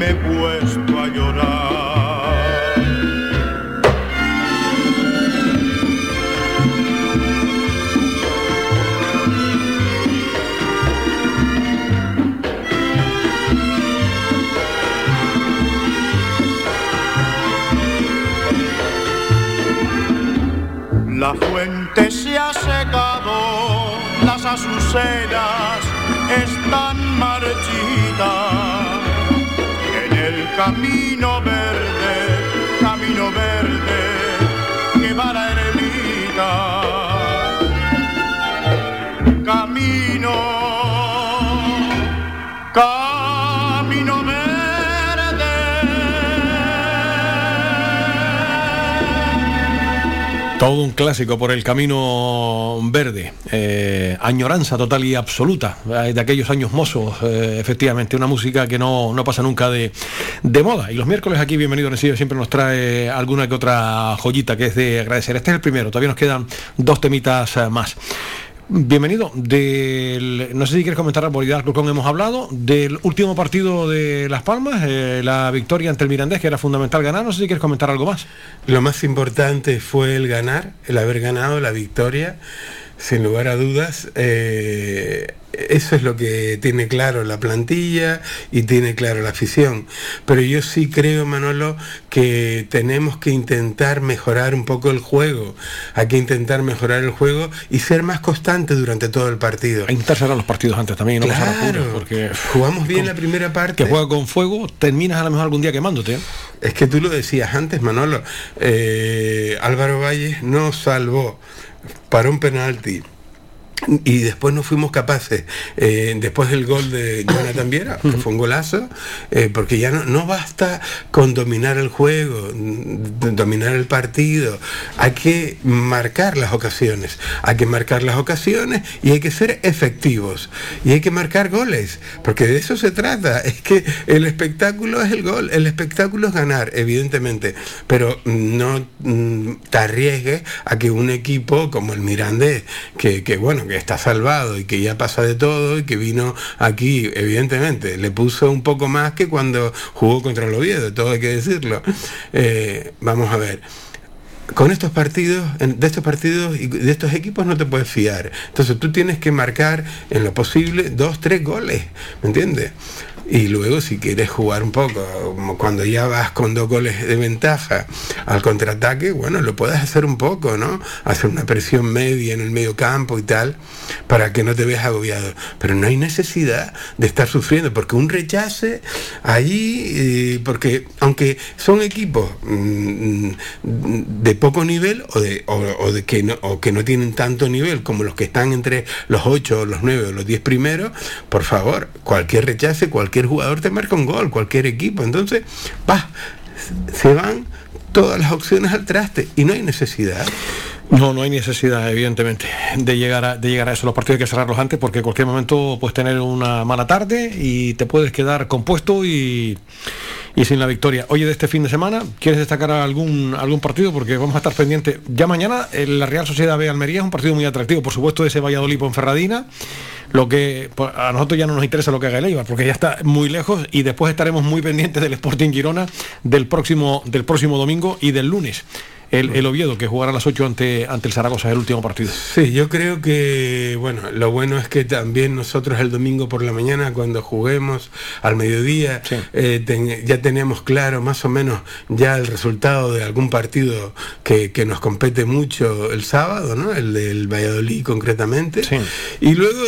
Me he puesto a llorar. La fuente se ha secado, las azucenas están marchitas. El camino verde, camino verde que va la ermita. Todo un clásico por el camino verde, eh, añoranza total y absoluta eh, de aquellos años mozos, eh, efectivamente, una música que no, no pasa nunca de, de moda. Y los miércoles aquí, bienvenido Recibe, siempre nos trae alguna que otra joyita que es de agradecer. Este es el primero, todavía nos quedan dos temitas más. Bienvenido. Del, no sé si quieres comentar por Hidalgo Alcorcón hemos hablado. Del último partido de Las Palmas, eh, la victoria ante el Mirandés, que era fundamental ganar. No sé si quieres comentar algo más. Lo más importante fue el ganar, el haber ganado la victoria. Sin lugar a dudas, eh, eso es lo que tiene claro la plantilla y tiene claro la afición. Pero yo sí creo, Manolo, que tenemos que intentar mejorar un poco el juego. Hay que intentar mejorar el juego y ser más constante durante todo el partido. Hay que intentar cerrar los partidos antes también, no pasar Claro, apuros, porque jugamos bien la primera parte. que juega con fuego, terminas a lo mejor algún día quemándote. Es que tú lo decías antes, Manolo. eh, Álvaro Valles no salvó para un penalti. Y después no fuimos capaces, eh, después del gol de Jonathan Viera, que fue un golazo, eh, porque ya no, no basta con dominar el juego, mm, dominar el partido, hay que marcar las ocasiones, hay que marcar las ocasiones y hay que ser efectivos, y hay que marcar goles, porque de eso se trata, es que el espectáculo es el gol, el espectáculo es ganar, evidentemente, pero no mm, te arriesgues a que un equipo como el Mirandés, que, que, bueno, que está salvado y que ya pasa de todo y que vino aquí, evidentemente, le puso un poco más que cuando jugó contra el Oviedo, todo hay que decirlo. Eh, vamos a ver con estos partidos, de estos partidos y de estos equipos no te puedes fiar. Entonces tú tienes que marcar en lo posible dos, tres goles, ¿me entiendes? Y luego si quieres jugar un poco, como cuando ya vas con dos goles de ventaja al contraataque, bueno, lo puedes hacer un poco, ¿no? Hacer una presión media en el medio campo y tal, para que no te veas agobiado. Pero no hay necesidad de estar sufriendo, porque un rechace allí, eh, porque aunque son equipos mm, de poco nivel o de, o, o de que no, o que no tienen tanto nivel como los que están entre los 8 o los 9 o los 10 primeros, por favor, cualquier rechace, cualquier jugador te marca un gol, cualquier equipo. Entonces, va, se van todas las opciones al traste y no hay necesidad. No, no hay necesidad, evidentemente, de llegar a, de llegar a eso. Los partidos hay que cerrarlos antes porque en cualquier momento puedes tener una mala tarde y te puedes quedar compuesto y, y sin la victoria. Oye, de este fin de semana, ¿quieres destacar algún, algún partido? Porque vamos a estar pendientes. Ya mañana eh, la Real Sociedad B Almería es un partido muy atractivo, por supuesto, ese Valladolid Ferradina. Lo que pues, a nosotros ya no nos interesa lo que haga el Eibar, porque ya está muy lejos y después estaremos muy pendientes del Sporting Girona del próximo, del próximo domingo y del lunes. El, el Oviedo, que jugará a las 8 ante, ante el Zaragoza, es el último partido. Sí, yo creo que, bueno, lo bueno es que también nosotros el domingo por la mañana, cuando juguemos al mediodía, eh, ten- ya tenemos claro más o menos ya el resultado de algún partido que, que nos compete mucho el sábado, ¿no? El del Valladolid concretamente. Y luego,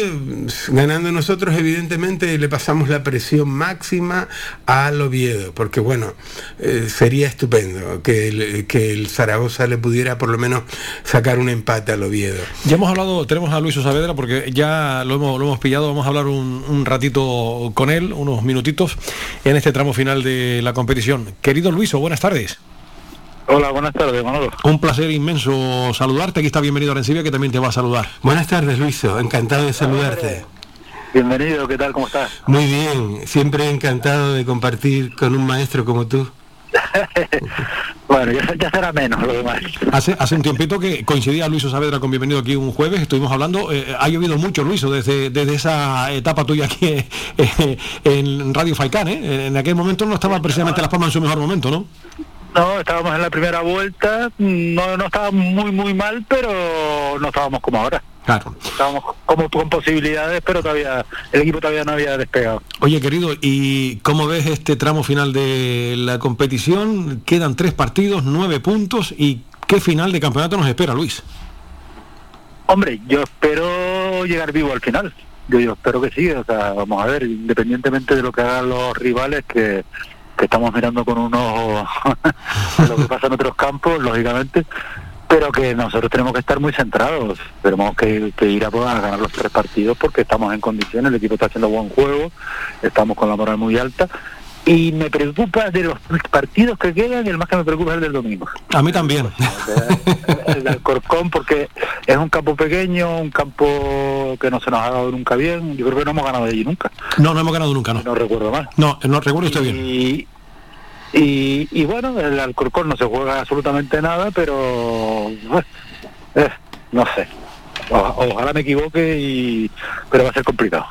ganando nosotros, evidentemente, le pasamos la presión máxima al Oviedo, porque bueno, eh, sería estupendo que el, que el Zaragoza le pudiera por lo menos sacar un empate al Oviedo. Ya hemos hablado, tenemos a Luis Saavedra porque ya lo hemos, lo hemos pillado, vamos a hablar un, un ratito con él, unos minutitos, en este tramo final de la competición. Querido Luiso, buenas tardes. Hola, buenas tardes, Manolo. Un placer inmenso saludarte. Aquí está bienvenido a Arencibia, que también te va a saludar. Buenas tardes, Luiso. Encantado de saludarte. Bienvenido, ¿qué tal? ¿Cómo estás? Muy bien, siempre encantado de compartir con un maestro como tú. Bueno, ya, ya será menos lo demás. Hace, hace un tiempito que coincidía Luis Saavedra con Bienvenido aquí un jueves, estuvimos hablando, eh, ha llovido mucho Luiso desde, desde esa etapa tuya aquí eh, en Radio Faicán, ¿eh? En aquel momento no estaba precisamente Las Palmas en su mejor momento, ¿no? No, estábamos en la primera vuelta, no, no estábamos muy, muy mal, pero no estábamos como ahora. Claro. Estábamos como con posibilidades, pero todavía el equipo todavía no había despegado. Oye, querido, ¿y cómo ves este tramo final de la competición? Quedan tres partidos, nueve puntos, ¿y qué final de campeonato nos espera, Luis? Hombre, yo espero llegar vivo al final. Yo, yo espero que sí, o sea, vamos a ver, independientemente de lo que hagan los rivales, que, que estamos mirando con un ojo a lo que pasa en otros campos, lógicamente, pero que nosotros tenemos que estar muy centrados. Tenemos que, que ir a, a ganar los tres partidos porque estamos en condiciones, el equipo está haciendo buen juego, estamos con la moral muy alta. Y me preocupa de los partidos que quedan, y el más que me preocupa es el del domingo. A mí también. el de Alcorcón porque es un campo pequeño, un campo que no se nos ha dado nunca bien. Yo creo que no hemos ganado de allí nunca. No, no hemos ganado nunca, no. No recuerdo mal. No, no recuerdo usted bien. Y, bueno, el Alcorcón no se juega absolutamente nada, pero eh, no sé. Ojalá me equivoque, y, pero va a ser complicado.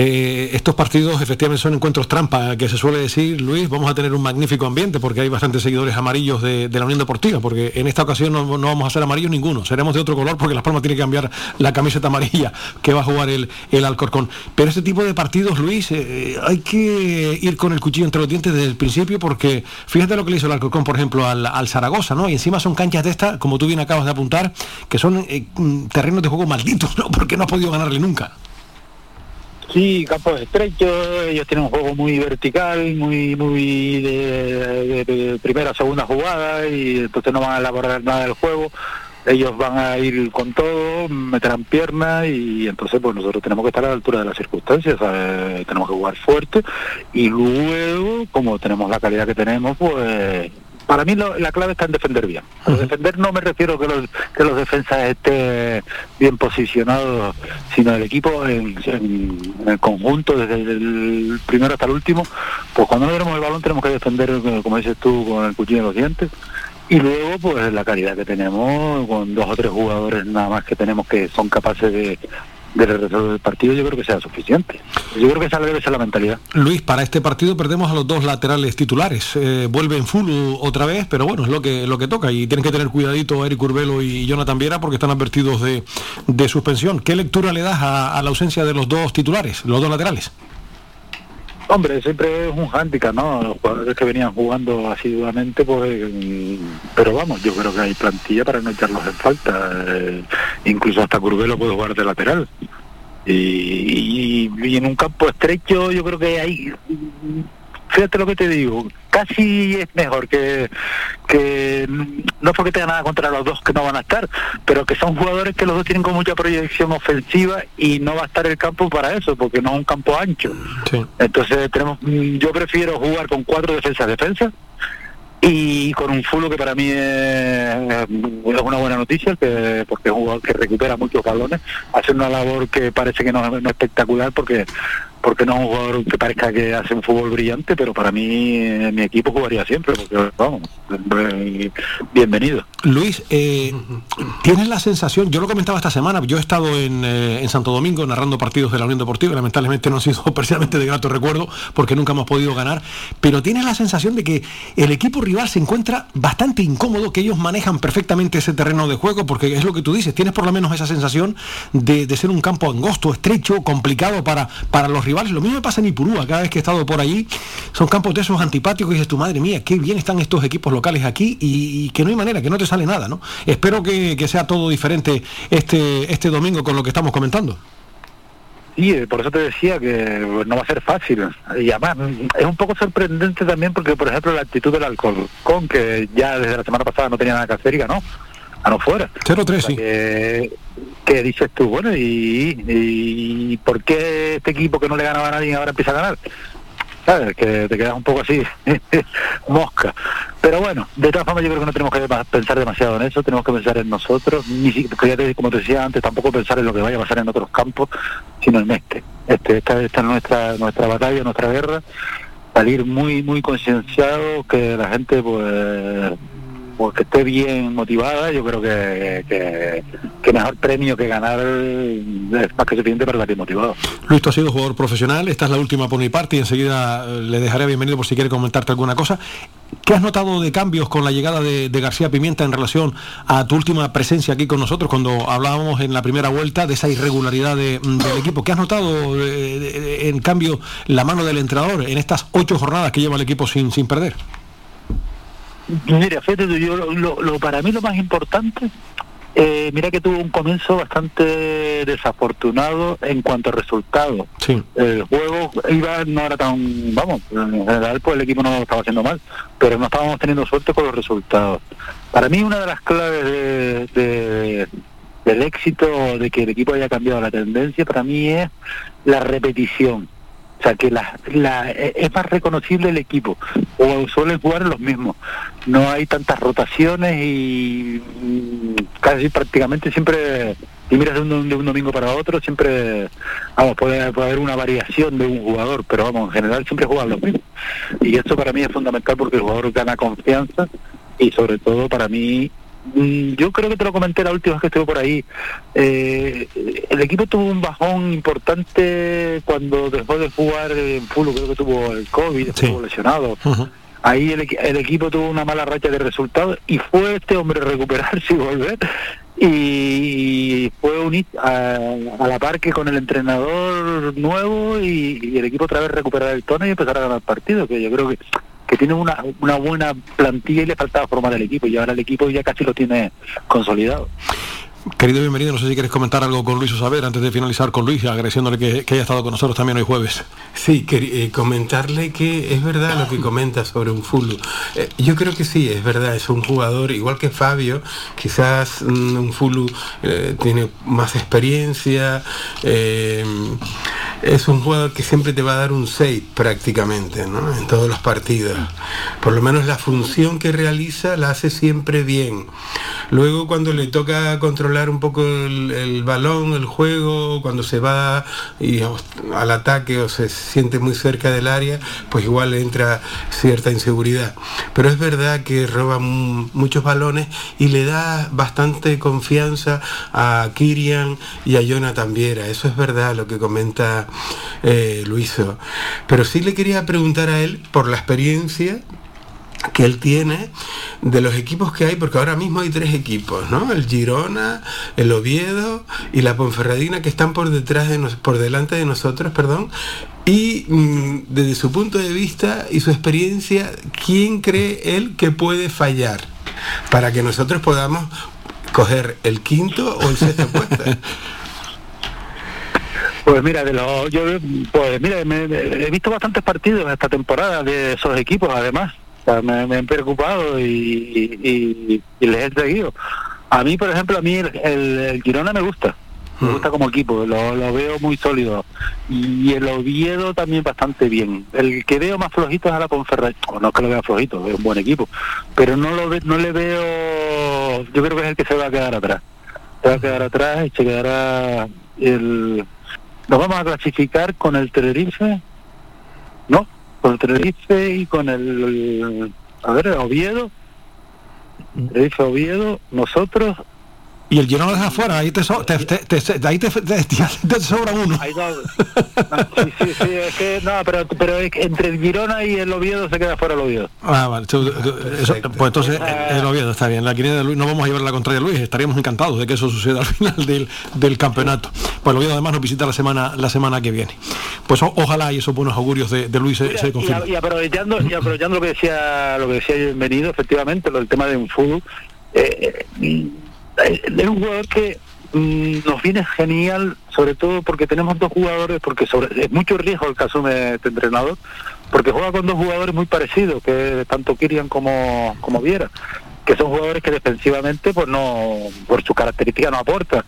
Eh, estos partidos efectivamente son encuentros trampa, que se suele decir, Luis, vamos a tener un magnífico ambiente porque hay bastantes seguidores amarillos de, la Unión Deportiva, porque en esta ocasión no, vamos a ser amarillos ninguno, seremos de otro color porque Las Palmas tiene que cambiar la camiseta amarilla que va a jugar el, el Alcorcón. Pero este tipo de partidos, Luis, eh, hay que ir con el cuchillo entre los dientes desde el principio porque fíjate lo que le hizo el Alcorcón, por ejemplo, al, al Zaragoza, ¿no? Y encima son canchas de esta, como tú bien acabas de apuntar, que son eh, mm, terrenos de juego malditos, ¿no? Porque no has podido ganarle nunca. Sí, campos estrechos, ellos tienen un juego muy vertical, muy muy de, de- de primera, segunda jugada y entonces no van a elaborar nada del juego. Ellos van a ir con todo, meterán piernas y entonces pues nosotros tenemos que estar a la altura de las circunstancias, ¿sabes? tenemos que jugar fuerte y luego, como tenemos la calidad que tenemos, pues para mí lo- la clave está en defender bien. Defender no me refiero que los, que los defensas estén bien posicionados, sino el equipo en, en- en el conjunto, desde el primero hasta el último, pues cuando no tenemos el balón tenemos que defender, como dices tú, con el cuchillo en los dientes. Y luego, pues la calidad que tenemos, con dos o tres jugadores nada más que tenemos que son capaces de, de resolver el partido, yo creo que sea suficiente. Yo creo que esa debe ser la mentalidad. Luis, para este partido perdemos a los dos laterales titulares. Eh, vuelven full otra vez, pero bueno, es lo que lo que toca. Y tienen que tener cuidadito Eric Urbelo y Jonathan Viera porque están advertidos de, de suspensión. ¿Qué lectura le das a la ausencia de los dos titulares, los dos laterales? Hombre, siempre es un hándicap, ¿no? Los jugadores que venían jugando asiduamente, pues... mm, Pero vamos, yo creo que hay plantilla para no echarlos en falta. eh, incluso hasta Curbelo puede jugar de lateral. Y, y- y en un campo estrecho yo creo que hay... Fíjate lo que te digo, casi es mejor que, que no es porque tenga nada contra los dos que no van a estar, pero que son jugadores que los dos tienen con mucha proyección ofensiva y no va a estar el campo para eso, porque no es un campo ancho. Entonces tenemos, yo prefiero jugar con cuatro defensas defensas y con un fulo que para mí es, es una buena noticia, que, porque es un jugador que recupera muchos balones, hace una labor que parece que no, no es espectacular porque porque no es un jugador que parezca que hace un fútbol brillante, pero para mí eh, mi equipo jugaría siempre, porque vamos, eh, bienvenido. Luis, eh, ¿tienes la sensación, yo lo comentaba esta semana, yo he estado en, en Santo Domingo narrando partidos de la Unión Deportiva, lamentablemente no han sido precisamente de grato recuerdo porque nunca hemos podido ganar, pero tienes la sensación de que el equipo rival se encuentra bastante incómodo, que ellos manejan perfectamente ese terreno de juego, porque es lo que tú dices, tienes por lo menos esa sensación de, de ser un campo angosto, estrecho, complicado para, para los rivales. Lo mismo me pasa en Ipurúa, cada vez que he estado por allí, son campos de esos antipáticos y dices, tu madre mía, qué bien están estos equipos locales aquí y, y que no hay manera, que no te sale nada, ¿no? Espero que, que sea todo diferente este, este domingo con lo que estamos comentando. Sí, por eso te decía que pues, no va a ser fácil. Y además es un poco sorprendente también porque, por ejemplo, la actitud del Alcorcón, que ya desde la semana pasada no tenía nada que hacer y ganó, ganó fuera. 0-3, sí. Que, que dices tú, bueno, y, y ¿por qué este equipo que no le ganaba a nadie ahora empieza a ganar? ¿Sabes? Que te quedas un poco así, mosca. Pero bueno, de todas formas yo creo que no tenemos que pensar demasiado en eso, tenemos que pensar en nosotros, ni si- que ya te- como te decía antes, tampoco pensar en lo que vaya a pasar en otros campos, sino en este. este esta, esta es nuestra, nuestra batalla, nuestra guerra, salir muy, muy concienciados, que la gente pues pues que esté bien motivada, yo creo que, que, mejor premio que ganar es más que suficiente para estar motivado. Luis, tú has sido jugador profesional, esta es la última por mi parte y enseguida eh, le dejaré bienvenido por si quiere comentarte alguna cosa. ¿Qué has notado de cambios con la llegada de, García Pimienta en relación a tu última presencia aquí con nosotros cuando hablábamos en la primera vuelta de esa irregularidad de- mm, del equipo? ¿Qué has notado en cambio la mano del entrenador en estas ocho jornadas que lleva el equipo sin, sin perder? Mira, fíjate, tú, yo, lo, lo- para mí lo más importante, eh, mira que tuvo un comienzo bastante desafortunado en cuanto a resultados. Sí. El juego iba, no era tan, vamos, en general pues el equipo no lo estaba haciendo mal, pero no estábamos teniendo suerte con los resultados. Para mí una de las claves de, de- del éxito, de que el equipo haya cambiado la tendencia, para mí es la repetición. O sea, que la, la, eh, es más reconocible el equipo, o suelen jugar los mismos. No hay tantas rotaciones y mm, casi prácticamente siempre, si miras de un, de un domingo para otro, siempre, vamos, puede, puede haber una variación de un jugador, pero vamos, en general siempre juegan los mismos. Y eso para mí es fundamental porque el jugador gana confianza y sobre todo para mí yo creo que te lo comenté la última vez que estuve por ahí. Eh, el equipo tuvo un bajón importante cuando después de jugar en fútbol, creo que tuvo el COVID, estuvo lesionado. Ahí el, el equipo tuvo una mala racha de resultados y fue este hombre recuperarse y volver. Y fue unir a, a la par que con el entrenador nuevo y, y el equipo otra vez recuperar el tono y empezar a ganar partidos, que yo creo que, que tiene una, una buena plantilla y le faltaba formar el equipo y ahora el equipo ya casi lo tiene consolidado. Querido bienvenido, no sé si quieres comentar algo con Luis Osaber antes de finalizar con Luis, agradeciéndole que, que haya estado con nosotros también hoy jueves. Sí, eh, comentarle que es verdad lo que comenta sobre un Fulu. Eh, yo creo que sí, es verdad, es un jugador igual que Fabio, quizás mm, un Fulu eh, tiene más experiencia, eh, es un jugador que siempre te va a dar un 6 prácticamente, ¿no? En todos los partidos. Por lo menos la función que realiza la hace siempre bien. Luego cuando le toca controlar un poco el, balón, el juego, cuando se va y al ataque o se siente muy cerca del área, pues igual entra cierta inseguridad. Pero es verdad que roba mu- muchos balones y le da bastante confianza a Kirian y a Jonathan Viera. Eso es verdad lo que comenta eh, Luiso. Pero sí le quería preguntar a él por la experiencia que él tiene de los equipos que hay, porque ahora mismo hay tres equipos, ¿no? El Girona, el Oviedo y la Ponferradina que están por detrás de nos, por delante de nosotros, perdón. Y mm, desde su punto de vista y su experiencia, ¿quién cree él que puede fallar para que nosotros podamos coger el quinto o el sexto puesto? Pues mira, de los, yo pues mira, me- me- he visto bastantes partidos esta temporada de esos equipos, además. Sea, me, me han preocupado y, y- y les he seguido. A mí, por ejemplo, a mí el, el- el Girona me gusta. Me gusta como equipo, lo, lo veo muy sólido. Y el Oviedo también bastante bien. El que veo más flojito es a la Ponferradina. O no es que lo vea flojito, es un buen equipo. Pero no lo ve- no le veo... Yo creo que es el que se va a quedar atrás. Se va a quedar atrás y se quedará el... Nos vamos a clasificar con el Tenerife. Con Tenerife y con el, a ver, Oviedo, Tenerife, Oviedo, nosotros. Y el Girona deja afuera, ahí te, so- te- te- te- ahí te, te- te- te sobra uno. Ahí no, sí, sí, sí, es que, no, pero, pero es que entre el Girona y el Oviedo se queda fuera el Oviedo. Ah, vale. Tú- tú- eso- pues entonces el Oviedo está bien. La quiniela de Luis no vamos a llevar la contraria a Luis. Estaríamos encantados de que eso suceda al final del, del campeonato. Pues el Oviedo además nos visita la semana la semana que viene. Pues o- ojalá y esos buenos augurios de, de Luis se, se confirmen. y aprovechando y aprovechando lo que decía lo que decía bienvenido efectivamente lo del tema de un fútbol eh, eh, es un jugador que mm, nos viene genial sobre todo porque tenemos dos jugadores porque sobre, es mucho riesgo el caso de este entrenador porque juega con dos jugadores muy parecidos que tanto Kirian como como Viera que son jugadores que defensivamente pues no por su característica no aportan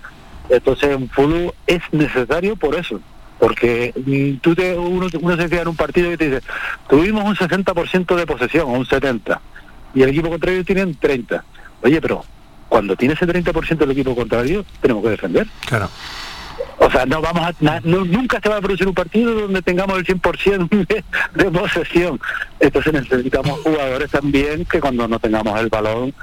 entonces en fútbol es necesario por eso porque mm, tú te, uno, uno se queda en un partido y te dice, tuvimos un 60% de posesión un 70% y el equipo contrario tiene un 30%. Oye, pero cuando tiene ese 30% del equipo contrario, tenemos que defender. Claro. O sea, no vamos a, na- no- nunca se va a producir un partido donde tengamos el 100% de, de posesión. Entonces necesitamos jugadores también que cuando no tengamos el balón,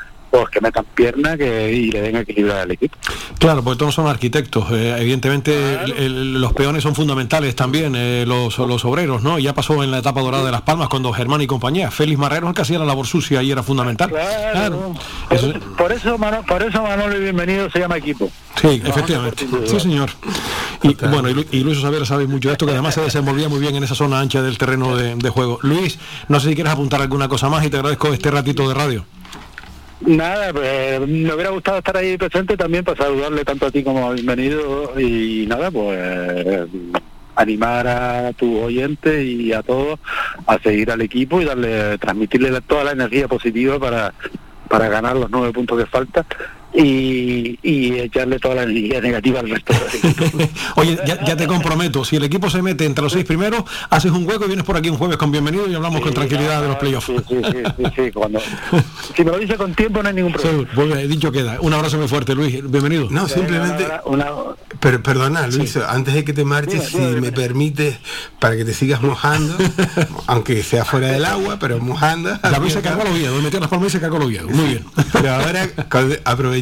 que metan pierna que, y le den equilibrio al equipo. Claro, porque todos son arquitectos. Eh, evidentemente el- el- los peones son fundamentales también, eh, los, los obreros, ¿no? Ya pasó en la etapa dorada de Las Palmas cuando Germán y compañía. Félix Marrero que hacía la labor sucia y era fundamental. Claro. Eso- Por eso, Manolo, por eso Manolo y Bienvenido se llama equipo. Sí, efectivamente. Sí, señor. Y bueno, y, Lu- y Luis Osavera sabe mucho de esto, que además se desenvolvía muy bien en esa zona ancha del terreno de, de juego. Luis, no sé si quieres apuntar alguna cosa más y te agradezco este ratito de radio. Nada, pues me hubiera gustado estar ahí presente también para saludarle tanto a ti como a bienvenido y nada, pues animar a tus oyentes y a todos a seguir al equipo y darle transmitirle toda la energía positiva para para ganar los nueve puntos que falta y, y echarle toda la energía negativa al resto del equipo. Oye, ya, ya te comprometo, si el equipo se mete entre los seis primeros, haces un hueco y vienes por aquí un jueves con bienvenido y hablamos con tranquilidad de los playoffs. Sí, sí, sí, sí, sí, cuando, si me lo dice con tiempo no hay ningún problema. Seguro, dicho queda. Un abrazo muy fuerte, Luis. Bienvenido. No, simplemente. Per- perdona, Luis, antes de que te marches, si me permites, para que te sigas mojando, aunque sea fuera del agua, pero mojando. La Luis se cargó los viejos, metió las palmas y se cargó los viejos. Muy bien. Pero ahora,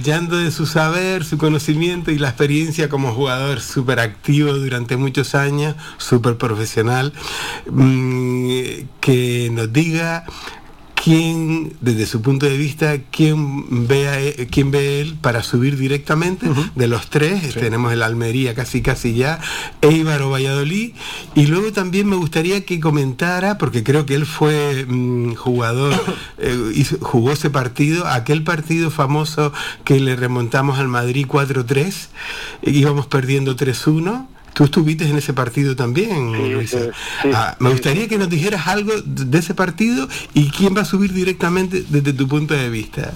de su saber, su conocimiento y la experiencia como jugador súper activo durante muchos años, súper profesional, mm, que nos diga quién, desde su punto de vista, quién ve, a e- quién ve él para subir directamente. De los tres, tenemos el Almería casi casi ya, Eibar o Valladolid. Y luego también me gustaría que comentara, porque creo que él fue mm, jugador, eh, hizo- jugó ese partido, aquel partido famoso que le remontamos al Madrid 4-3, íbamos perdiendo 3-1. Tú estuviste en ese partido también, Luisa. Ah, me gustaría que nos dijeras algo de de ese partido y quién va a subir directamente desde tu punto de vista.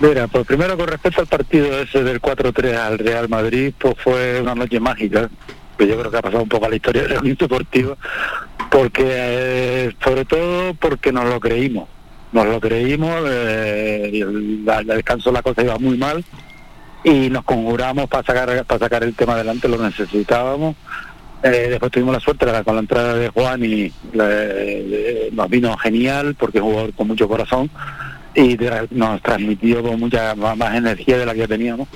Mira, pues primero con respecto al partido ese del 4-3 al Real Madrid, pues fue una noche mágica, que yo creo que ha pasado un poco a la historia del Unión Deportiva, porque eh, sobre todo porque nos lo creímos, nos lo creímos, eh, el, descanso la cosa iba muy mal y nos conjuramos para sacar para sacar el tema adelante, lo necesitábamos. Eh, después tuvimos la suerte la- con la entrada de Juan y nos vino genial porque es un jugador con mucho corazón y nos transmitió con mucha más, energía de la que teníamos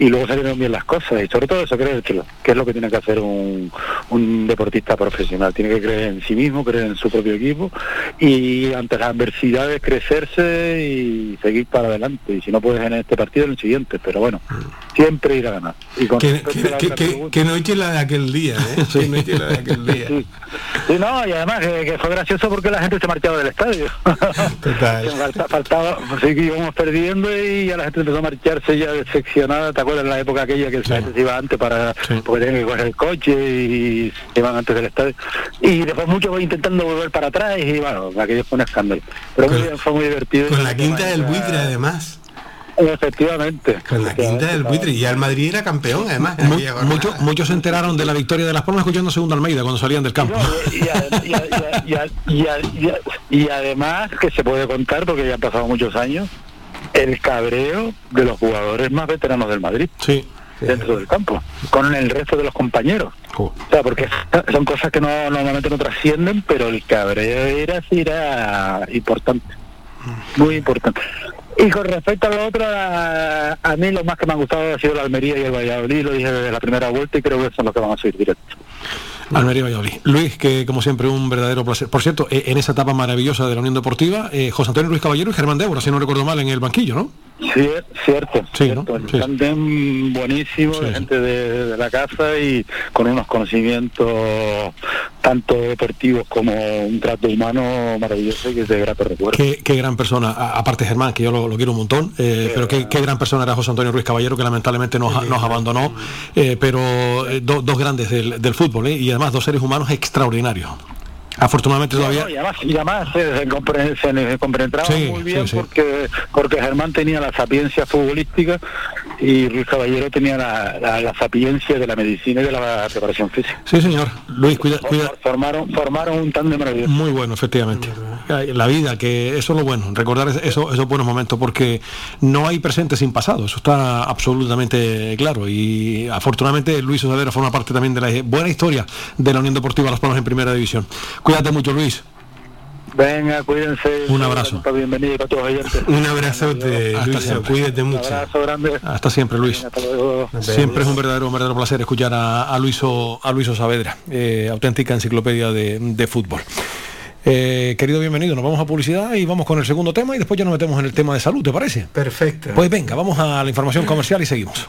y luego salieron bien las cosas y sobre todo eso creértelo que es lo que tiene que hacer un, un deportista profesional tiene que creer en sí mismo creer en su propio equipo y ante las adversidades crecerse y seguir para adelante y si no puedes en este partido en el siguiente pero bueno siempre ir a ganar y con Que, a noche la de aquel día, ¿eh? Que noche la de aquel día. Sí, Sí, no, y además que, que fue gracioso porque la gente se marchaba del estadio. Total. Faltaba, sí que íbamos perdiendo y ya la gente empezó a marcharse ya decepcionada. ¿Te acuerdas en la época aquella que la gente se iba antes para porque tenían que coger el coche y se iban antes del estadio? Y después muchos intentando volver para atrás y bueno, aquello fue un escándalo. Pero muy bien, fue muy divertido. Con la quinta del buitre, además. Efectivamente. Con la quinta del buitre. Y al Madrid era campeón, además. muchos, muchos se enteraron de la victoria de Las Palmas escuchando Segundo Almeida cuando salían del campo. y además que se puede contar porque ya han pasado muchos años el cabreo de los jugadores más veteranos del Madrid sí. dentro del campo con el resto de los compañeros. O sea porque son cosas que no normalmente no trascienden pero el cabreo era era importante muy importante. Y con respecto a lo otro a, a mí lo más que me ha gustado ha sido la Almería y el Valladolid lo dije desde la primera vuelta y creo que son los que van a subir directo Almería Valladolid. Luis, que como siempre un verdadero placer. Por cierto, eh, en esa etapa maravillosa de la Unión Deportiva, eh, José Antonio Luis Caballero y Germán Débora, si no recuerdo mal, en el banquillo, ¿no? Cierto, Sí, cierto. ¿no? Buenísimo, de gente de, de la casa y con unos conocimientos tanto deportivos como un trato humano maravilloso que es de grato recuerdo. Qué, qué gran persona, a- aparte Germán, que yo lo, lo quiero un montón, eh, pero qué, qué gran persona era José Antonio Ruiz Caballero, que lamentablemente nos, nos abandonó, eh, pero eh, do- dos grandes del, del fútbol, eh, y además dos seres humanos extraordinarios. Afortunadamente todavía... No, y además, y además se, se compre- se compenetraban Sí, muy bien sí, sí. porque porque Germán tenía la sapiencia futbolística y Ruiz Caballero tenía la, la, la sapiencia de la medicina y de la preparación física. Sí, señor. Luis, cuida, cuida. Formaron, formaron un tándem maravilloso. Muy bueno, efectivamente. La vida, que eso es lo bueno, recordar es- eso, esos buenos momentos, porque no hay presente sin pasado, eso está absolutamente claro. Y afortunadamente Luis Osadera forma parte también de la buena historia de la Unión Deportiva Las Palmas en Primera División. Cuídate mucho, Luis. Venga, cuídense. Un abrazo. Bienvenido a todos oyentes. Un abrazote, Hasta Luis. siempre. Cuídate Un mucho. abrazo grande. Hasta siempre, Luis. Hasta luego. Siempre es un verdadero, un verdadero placer escuchar a, a Luis O- a Luis Saavedra, eh, auténtica enciclopedia de, de fútbol. Eh, querido bienvenido, nos vamos a publicidad y vamos con el segundo tema y después ya nos metemos en el tema de salud, ¿te parece? Perfecto. Pues venga, vamos a la información comercial y seguimos.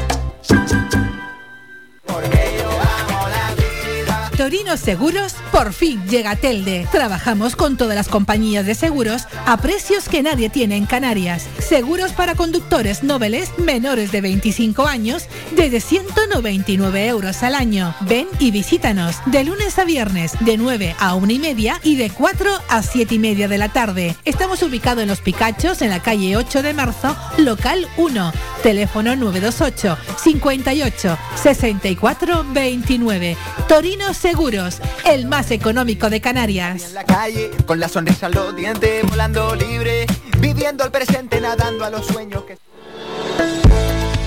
Torino Seguros, por fin llega Telde. Trabajamos con todas las compañías de seguros a precios que nadie tiene en Canarias. Seguros para conductores nobles menores de 25 años desde 199 euros al año. Ven y visítanos de lunes a viernes de 9 a 1 y media y de 4 a 7 y media de la tarde. Estamos ubicados en Los Picachos, en la calle 8 de marzo, local 1. Teléfono 928 58 64 29. Torino Seguros, el más económico de Canarias.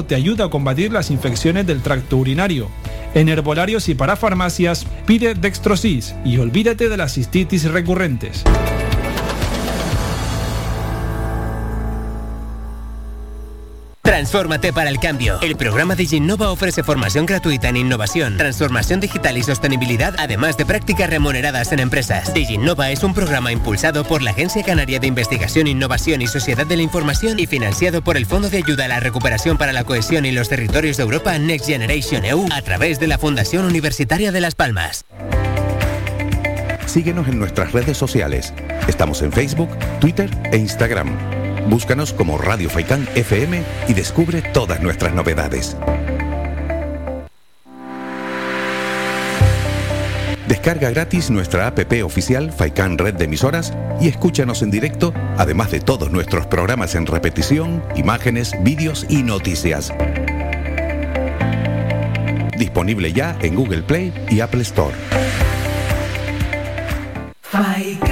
te ayuda a combatir las infecciones del tracto urinario. En herbolarios y para farmacias pide Dextrosis y olvídate de las cistitis recurrentes. Transfórmate para el cambio. El programa de ofrece formación gratuita en innovación, transformación digital y sostenibilidad, además de prácticas remuneradas en empresas. DigiNova es un programa impulsado por la Agencia Canaria de Investigación, Innovación y Sociedad de la Información y financiado por el Fondo de Ayuda a la Recuperación para la Cohesión y los Territorios de Europa Next Generation EU a través de la Fundación Universitaria de Las Palmas. Síguenos en nuestras redes sociales. Estamos en Facebook, Twitter e Instagram. Búscanos como Radio Faicán FM y descubre todas nuestras novedades. Descarga gratis nuestra app oficial Faicán Red de Emisoras y escúchanos en directo, además de todos nuestros programas en repetición, imágenes, vídeos y noticias. Disponible ya en Google Play y Apple Store. Faikan,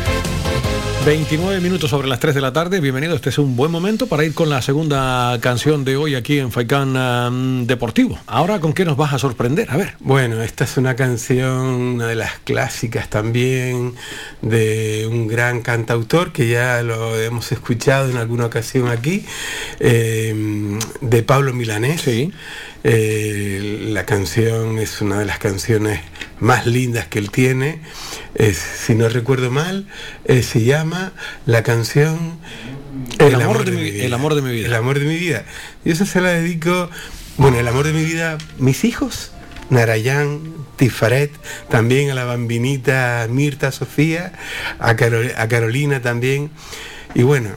29 minutos sobre las 3 de la tarde. Bienvenido. Este es un buen momento para ir con la segunda canción de hoy aquí en Faicán um, Deportivo. Ahora, ¿con qué nos vas a sorprender? A ver. Bueno, esta es una canción, una de las clásicas también, de un gran cantautor que ya lo hemos escuchado en alguna ocasión aquí, eh, de Pablo Milanés. Eh, la canción es una de las canciones más lindas que él tiene. Es, si no recuerdo mal, eh, se llama la canción El amor de mi- el amor de mi vida. El amor de mi vida. Y eso se la dedico, bueno, el amor de mi vida, mis hijos, Narayán, Tifaret, también a la bambinita Mirta Sofía, a, Caro- a Carolina también. Y bueno,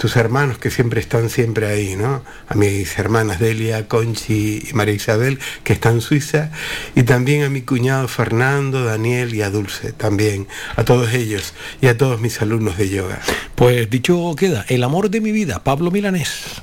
tus hermanos que siempre están siempre ahí, ¿no? A mis hermanas Delia, Conchi y María Isabel, que están en Suiza, y también a mi cuñado Fernando, Daniel y a Dulce, también, a todos ellos y a todos mis alumnos de yoga. Pues dicho queda, el amor de mi vida, Pablo Milanés.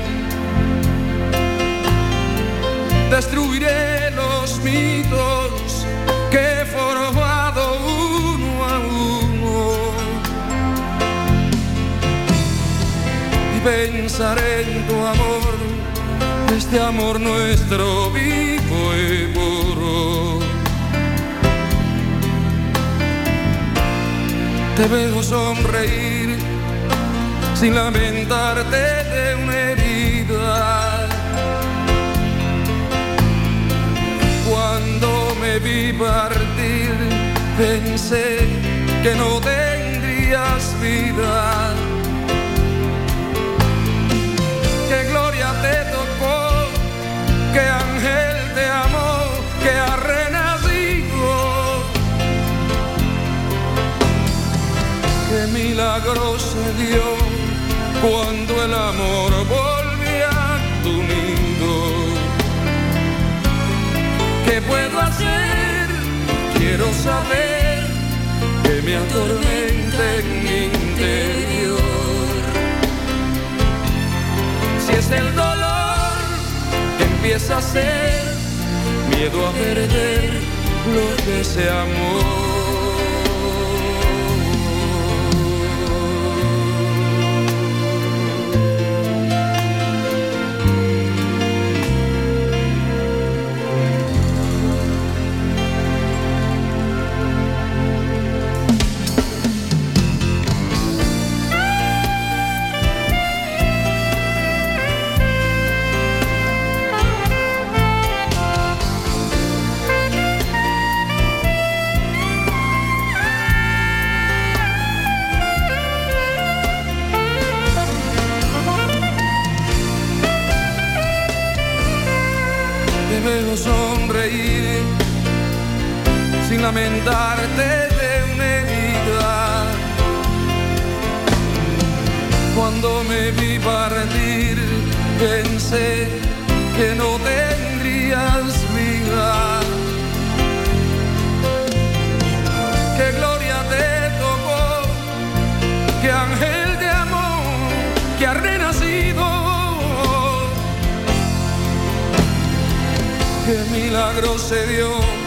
Destruiré los mitos que he formado uno a uno. Y pensaré en tu amor, este amor nuestro vivo y puro. Te veo sonreír sin lamentarte de una herida. Vi partir, pensé que no tendrías vida. Que gloria te tocó, que ángel te amó, que ha renacido. Que milagro se dio cuando el amor volvió ¿Qué puedo hacer? Quiero saber que me atormenta en mi interior. Si es el dolor que empieza a ser miedo a perder lo que se amó. Lamentarte de una herida. Cuando me vi partir, pensé que no tendrías vida. Que gloria te tocó, que ángel te amó, que ha renacido. que milagro se dio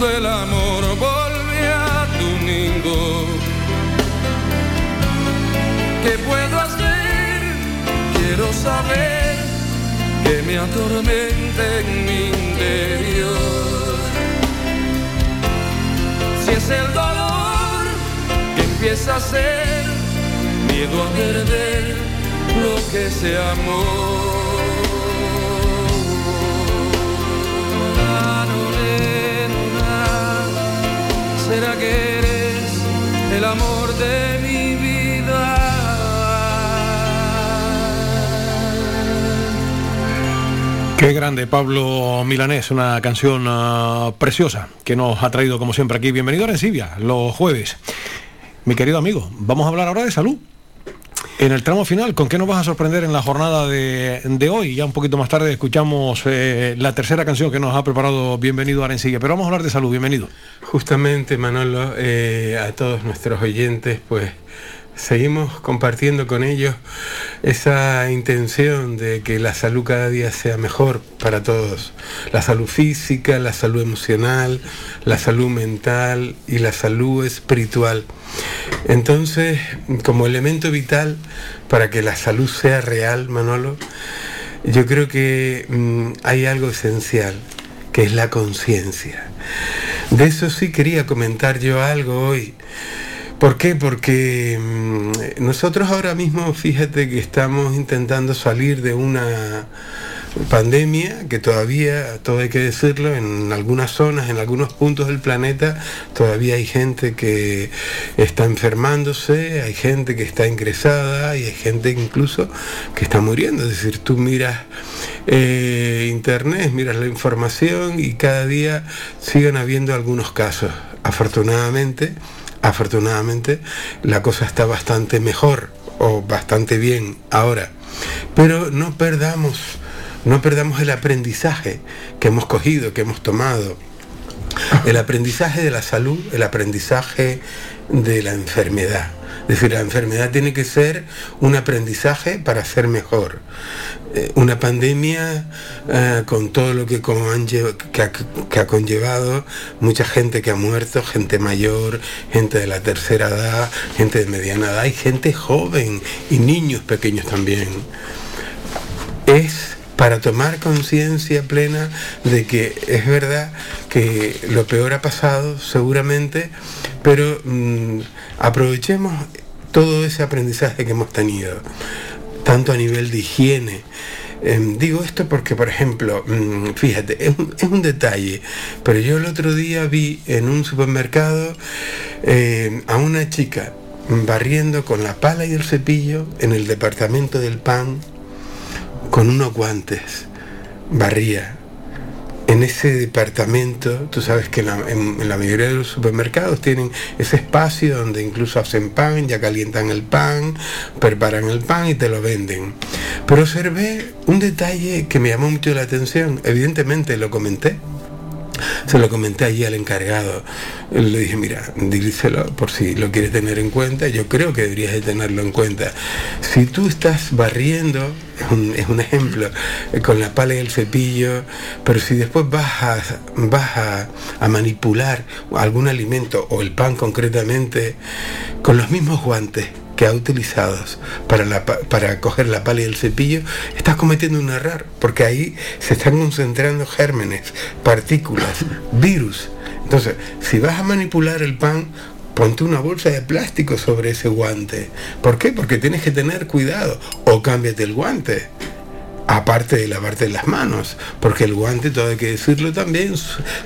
cuando el amor volvió a tu nido. ¿Qué puedo hacer? Quiero saber que me atormenta en mi interior. Si es el dolor que empieza a ser miedo a perder lo que se amó. ¿Será que eres el amor de mi vida? Qué grande, Pablo Milanés, una canción ah, preciosa que nos ha traído como siempre aquí. Bienvenido a Encibia, los jueves. Mi querido amigo, vamos a hablar ahora de salud. En el tramo final, ¿con qué nos vas a sorprender en la jornada de, hoy? Ya un poquito más tarde escuchamos eh, la tercera canción que nos ha preparado Bienvenido Arencilla. Pero vamos a hablar de salud, bienvenido. Justamente, Manolo, eh, a todos nuestros oyentes, pues seguimos compartiendo con ellos esa intención de que la salud cada día sea mejor para todos. La salud física, la salud emocional, la salud mental y la salud espiritual. Entonces, como elemento vital para que la salud sea real, Manolo, yo creo que mm, hay algo esencial, que es la conciencia. De eso sí quería comentar yo algo hoy. ¿Por qué? Porque mm, nosotros ahora mismo, fíjate que estamos intentando salir de una pandemia que todavía, todo hay que decirlo, en algunas zonas, en algunos puntos del planeta, todavía hay gente que está enfermándose, hay gente que está ingresada y hay gente incluso que está muriendo. Es decir, tú miras eh, internet, miras la información y cada día siguen habiendo algunos casos. Afortunadamente, afortunadamente, la cosa está bastante mejor o bastante bien ahora. Pero no perdamos, no perdamos el aprendizaje que hemos cogido, que hemos tomado. El aprendizaje de la salud, el aprendizaje de la enfermedad. Es decir, la enfermedad tiene que ser un aprendizaje para ser mejor. Eh, una pandemia eh, con todo lo que, ha, que ha conllevado, mucha gente que ha muerto, gente mayor, gente de la tercera edad, gente de mediana edad y gente joven y niños pequeños también. Es para tomar conciencia plena de que es verdad que lo peor ha pasado seguramente, pero mm, aprovechemos todo ese aprendizaje que hemos tenido, tanto a nivel de higiene. Em, digo esto porque, por ejemplo, mm, fíjate, es un, es un detalle, pero yo el otro día vi en un supermercado eh, a una chica barriendo con la pala y el cepillo en el departamento del pan con unos guantes, barría. En ese departamento, tú sabes que en la, en- la mayoría de los supermercados tienen ese espacio donde incluso hacen pan, ya calientan el pan, preparan el pan y te lo venden. Pero observé un detalle que me llamó mucho la atención, evidentemente lo comenté, se lo comenté allí al encargado. Le dije, mira, díselo por si lo quieres tener en cuenta. Yo creo que deberías de tenerlo en cuenta. Si tú estás barriendo, es un, ejemplo, eh, con la pala y el cepillo, pero si después vas a, vas a manipular algún alimento o el pan concretamente, con los mismos guantes que ha utilizado para, la pa- para coger la pala y el cepillo, estás cometiendo un error, porque ahí se están concentrando gérmenes, partículas, virus. Entonces, si vas a manipular el pan, ponte una bolsa de plástico sobre ese guante. ¿Por qué? Porque tienes que tener cuidado. O cámbiate el guante. Aparte de lavarte las manos, porque el guante, todo hay que decirlo también,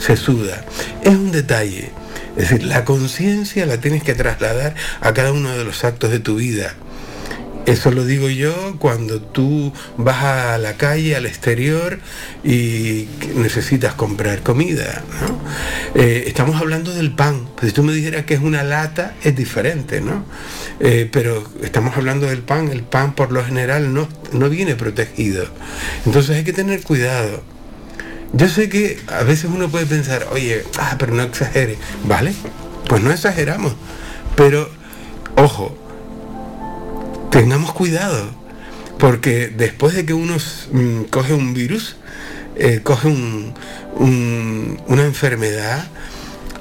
se suda. Es un detalle. Es decir, la conciencia la tienes que trasladar a cada uno de los actos de tu vida. Eso lo digo yo cuando tú vas a la calle, al exterior y necesitas comprar comida. Eh, estamos hablando del pan. Pues si tú me dijeras que es una lata, es diferente, ¿no? Eh, pero estamos hablando del pan. El pan por lo general no, no viene protegido. Entonces hay que tener cuidado. Yo sé que a veces uno puede pensar, oye, ah, pero no exagere. ¿Vale? Pues no exageramos. Pero, ojo, tengamos cuidado, porque después de que uno mm, coge un virus, eh, coge un- un- una enfermedad,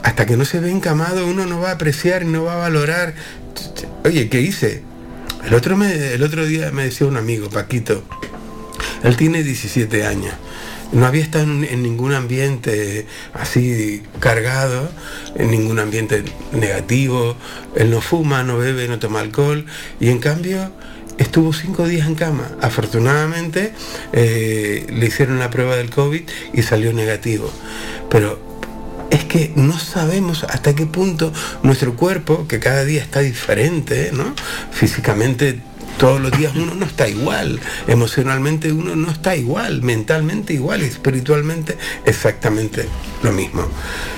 hasta que no se ve encamado uno no va a apreciar no va a valorar. Oye, ¿qué hice? El otro, me- el otro día me decía un amigo, Paquito, él tiene 17 años. No había estado en, ningún ambiente así cargado, en ningún ambiente negativo. Él no fuma, no bebe, no toma alcohol. Y en cambio estuvo cinco días en cama. Afortunadamente eh, le hicieron la prueba del COVID y salió negativo. Pero es que no sabemos hasta qué punto nuestro cuerpo, que cada día está diferente, ¿no? Físicamente todos los días uno no está igual, emocionalmente uno no está igual, mentalmente igual espiritualmente exactamente lo mismo.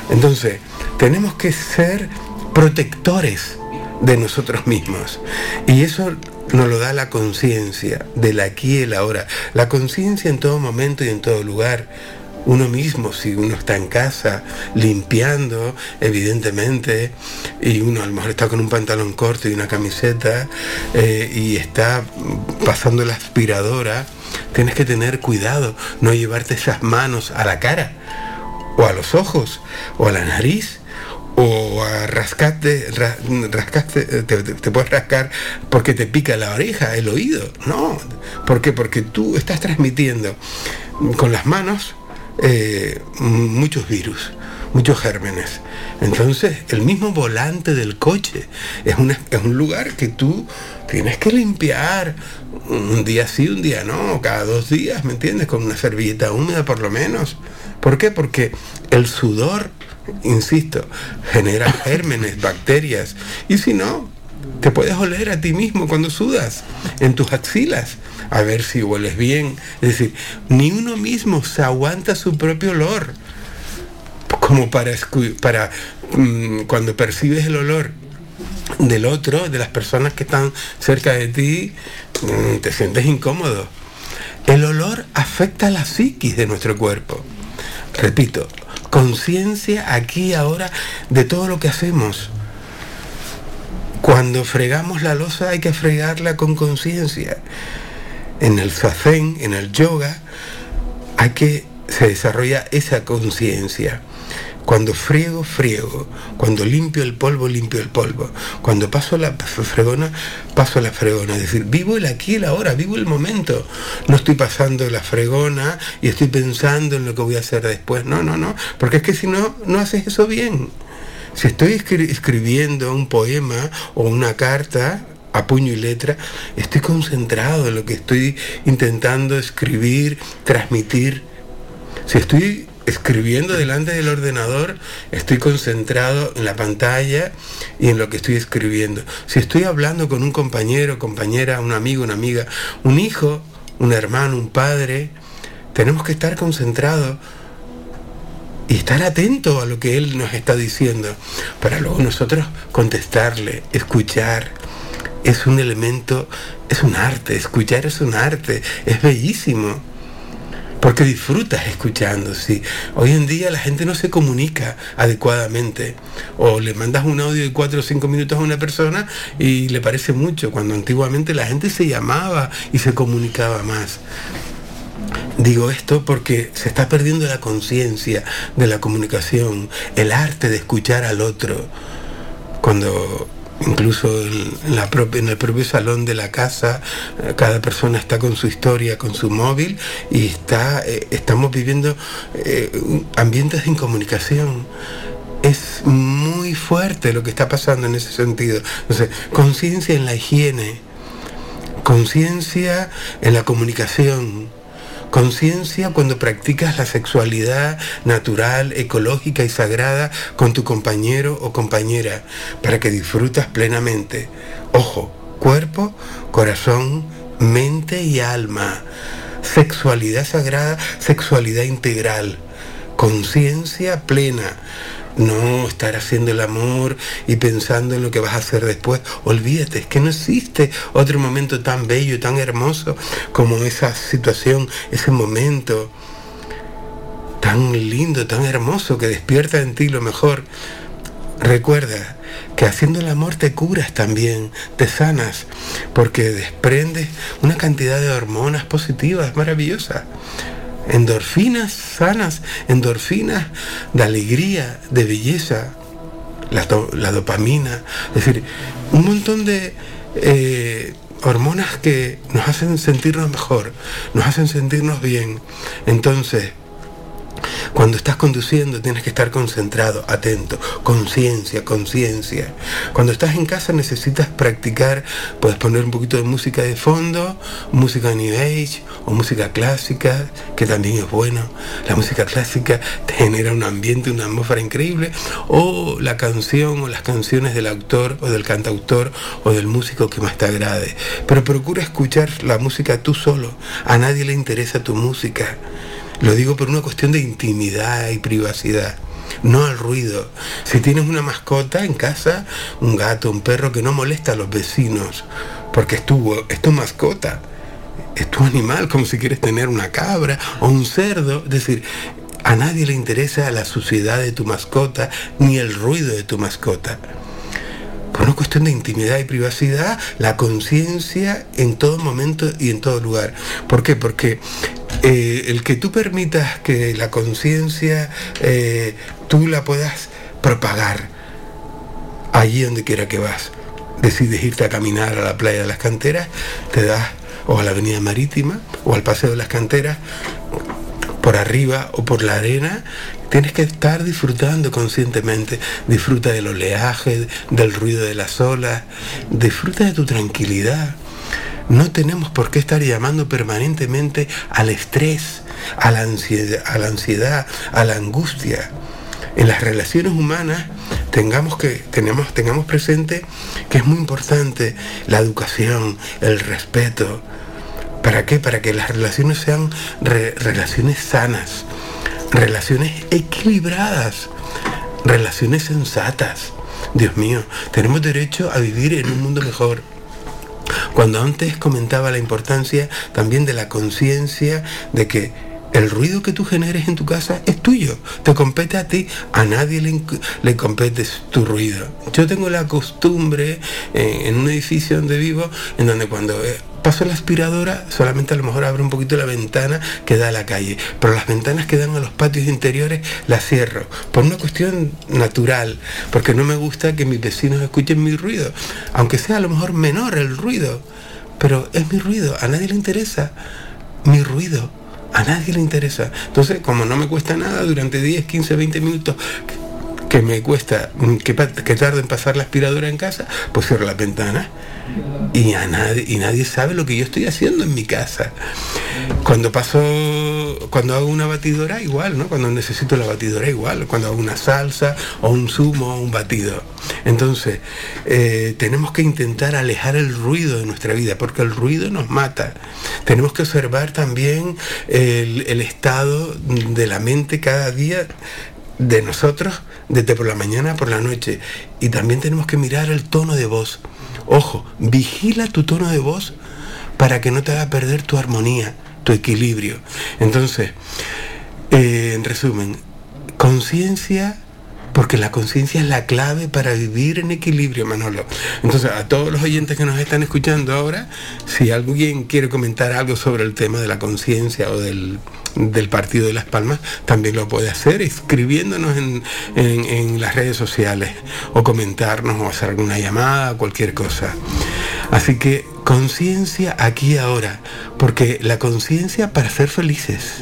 Entonces, tenemos que ser protectores de nosotros mismos. Y eso nos lo da la conciencia del aquí y el ahora. La conciencia en todo momento y en todo lugar uno mismo, si uno está en casa limpiando, evidentemente, y uno a lo mejor está con un pantalón corto y una camiseta eh, y está pasando la aspiradora, tienes que tener cuidado, no llevarte esas manos a la cara, o a los ojos, o a la nariz, o a rascarte, ra- rascaste, eh, te, puedes rascar porque te pica la oreja, el oído. No. Porque tú estás transmitiendo con las manos eh, muchos virus, muchos gérmenes. Entonces, el mismo volante del coche es, una- es un lugar que tú tienes que limpiar un día sí, un día no, cada dos días, ¿me entiendes? Con una servilleta húmeda por lo menos. ¿Por qué? Porque el sudor, insisto, genera gérmenes, bacterias. Y si no, te puedes oler a ti mismo cuando sudas en tus axilas, a ver si hueles bien. Es decir, ni uno mismo se aguanta su propio olor como para, para mm, cuando percibes el olor del otro, de las personas que están cerca de ti, mm, te sientes incómodo. El olor afecta a la psiquis de nuestro cuerpo. Repito, conciencia aquí ahora de todo lo que hacemos. Cuando fregamos la losa hay que fregarla con conciencia. En el sazen, en el yoga, hay que se desarrolla esa conciencia. Cuando friego, friego. Cuando limpio el polvo, limpio el polvo. Cuando paso la fregona, paso la fregona. Es decir, vivo el aquí y el ahora, vivo el momento. No estoy pasando la fregona y estoy pensando en lo que voy a hacer después. No, no, no. Porque es que si no, no haces eso bien. Si estoy escri- escribiendo un poema o una carta a puño y letra, estoy concentrado en lo que estoy intentando escribir, transmitir. Si estoy escribiendo delante del ordenador, estoy concentrado en la pantalla y en lo que estoy escribiendo. Si estoy hablando con un compañero, compañera, un amigo, una amiga, un hijo, un hermano, un padre, tenemos que estar concentrados y estar atento a lo que él nos está diciendo para luego nosotros contestarle, escuchar. Es un elemento, es un arte, escuchar es un arte, es bellísimo. Porque disfrutas escuchando, sí. Hoy en día la gente no se comunica adecuadamente. O le mandas un audio de cuatro o cinco minutos a una persona y le parece mucho, cuando antiguamente la gente se llamaba y se comunicaba más. Digo esto porque se está perdiendo la conciencia de la comunicación, el arte de escuchar al otro. Cuando incluso en, la en el propio salón de la casa, cada persona está con su historia, con su móvil y está, eh, estamos viviendo eh, ambientes de incomunicación. Es muy fuerte lo que está pasando en ese sentido. Entonces, conciencia en la higiene, conciencia en la comunicación, conciencia cuando practicas la sexualidad natural, ecológica y sagrada con tu compañero o compañera para que disfrutas plenamente. Ojo, cuerpo, corazón, mente y alma. Sexualidad sagrada, sexualidad integral. Conciencia plena. No estar haciendo el amor y pensando en lo que vas a hacer después. Olvídate, es que no existe otro momento tan bello, tan hermoso como esa situación, ese momento tan lindo, tan hermoso que despierta en ti lo mejor. Recuerda que haciendo el amor te curas también, te sanas, porque desprendes una cantidad de hormonas positivas maravillosas endorfinas sanas, endorfinas de alegría, de belleza, la, do- la dopamina, es decir, un montón de eh, hormonas que nos hacen sentirnos mejor, nos hacen sentirnos bien. Entonces, cuando estás conduciendo tienes que estar concentrado, atento, conciencia, conciencia. Cuando estás en casa necesitas practicar, puedes poner un poquito de música de fondo, música New Age o música clásica, que también es bueno. La música clásica te genera un ambiente, una atmósfera increíble, o la canción o las canciones del autor o del cantautor o del músico que más te agrade. Pero procura escuchar la música tú solo, a nadie le interesa tu música. Lo digo por una cuestión de intimidad y privacidad. No al ruido. Si tienes una mascota en casa, un gato, un perro que no molesta a los vecinos, porque es es tu mascota, es tu animal, como si quieres tener una cabra o un cerdo. Es decir, a nadie le interesa la suciedad de tu mascota ni el ruido de tu mascota. Una cuestión de intimidad y privacidad, la conciencia en todo momento y en todo lugar. ¿Por qué? Porque eh, el que tú permitas que la conciencia eh, tú la puedas propagar allí donde quiera que vas. Decides irte a caminar a la playa de las canteras, te das, o a la avenida marítima, o al paseo de las canteras, por arriba o por la arena, tienes que estar disfrutando conscientemente. Disfruta del oleaje, del ruido de las olas, disfruta de tu tranquilidad. No tenemos por qué estar llamando permanentemente al estrés, a la ansiedad, a la, ansiedad, a la angustia. En las relaciones humanas tengamos que tenemos tengamos presente que es muy importante la educación, el respeto. ¿Para qué? Para que las relaciones sean re- relaciones sanas, relaciones equilibradas, relaciones sensatas. Dios mío, tenemos derecho a vivir en un mundo mejor. Cuando antes comentaba la importancia también de la conciencia de que el ruido que tú generes en tu casa es tuyo, te compete a ti, a nadie le, le compete tu ruido. Yo tengo la costumbre eh, en un edificio donde vivo, en donde cuando eh, paso la aspiradora, solamente a lo mejor abro un poquito la ventana que da a la calle, pero las ventanas que dan a los patios interiores las cierro, por una cuestión natural, porque no me gusta que mis vecinos escuchen mi ruido, aunque sea a lo mejor menor el ruido, pero es mi ruido, a nadie le interesa mi ruido, a nadie le interesa. Entonces, como no me cuesta nada durante 10, 15, 20 minutos que me cuesta, mm, que, que tarde en pasar la aspiradora en casa, pues cierro las ventanas y, a nadie, y nadie sabe lo que yo estoy haciendo en mi casa. Cuando paso, cuando hago una batidora, igual, ¿no? Cuando necesito la batidora, igual. Cuando hago una salsa o un zumo o un batido. Entonces, eh, tenemos que intentar alejar el ruido de nuestra vida, porque el ruido nos mata. Tenemos que observar también el estado de la mente cada día de nosotros, desde por la mañana por la noche. Y también tenemos que mirar el tono de voz. Ojo, vigila tu tono de voz para que no te haga perder tu armonía, tu equilibrio. Entonces, eh, en resumen, conciencia, porque la conciencia es la clave para vivir en equilibrio, Manolo. Entonces, a todos los oyentes que nos están escuchando ahora, si alguien quiere comentar algo sobre el tema de la conciencia o del, del partido de Las Palmas, también lo puede hacer escribiéndonos en, en- las redes sociales o comentarnos o hacer alguna llamada, cualquier cosa. Así que conciencia aquí ahora, porque la conciencia para ser felices.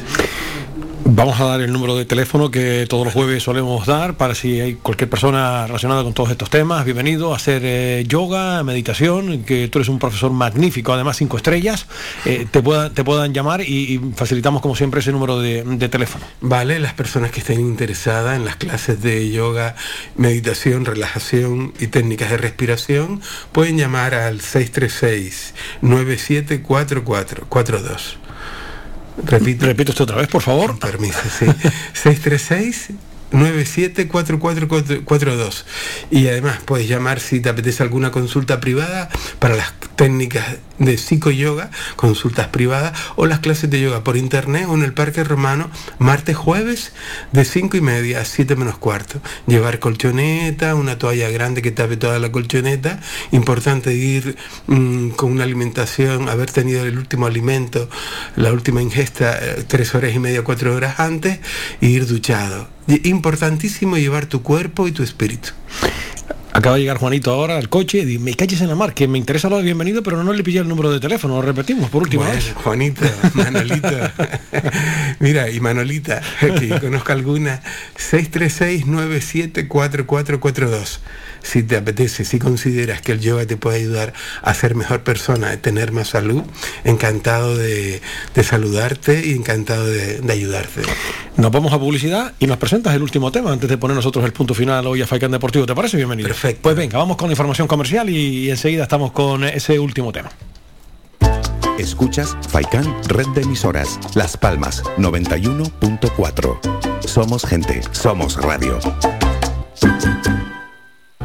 Vamos a dar el número de teléfono que todos los jueves solemos dar para si hay cualquier persona relacionada con todos estos temas. Bienvenido a hacer eh, yoga, meditación, que tú eres un profesor magnífico, además cinco estrellas. eh, te, puedan, te puedan llamar y, facilitamos como siempre ese número de, de teléfono. Vale, las personas que estén interesadas en las clases de yoga, meditación, relajación y técnicas de respiración pueden llamar al 636-974442. Repito. Repito esto otra vez, por favor. Permiso, sí. 636 974442 y además puedes llamar si te apetece alguna consulta privada para las técnicas de psicoyoga, consultas privadas o las clases de yoga por internet o en el Parque Romano martes jueves de 5 y media a 7 menos cuarto. Llevar colchoneta, una toalla grande que tape toda la colchoneta. Importante ir mm, con una alimentación, haber tenido el último alimento, la última ingesta eh, tres horas y media, cuatro horas antes y ir duchado. Importantísimo llevar tu cuerpo y tu espíritu. Acaba de llegar Juanito ahora al coche y me calles en la mar, que me interesa lo de bienvenido, pero no le pillé el número de teléfono, lo repetimos por última Bueno, vez. Juanita, Manolita. Mira, y Manolita, que conozca alguna, 636-974442. Si te apetece, si consideras que el yoga te puede ayudar a ser mejor persona, a tener más salud, encantado de, de saludarte y encantado de, de ayudarte. Nos vamos a publicidad y nos presentas el último tema antes de poner nosotros el punto final hoy a Faikan Deportivo. ¿Te parece? Bienvenido. Perfecto. Pues venga, vamos con la información comercial y, y enseguida estamos con ese último tema. Escuchas Faikan Red de Emisoras. Las Palmas 91.4. Somos gente, somos radio.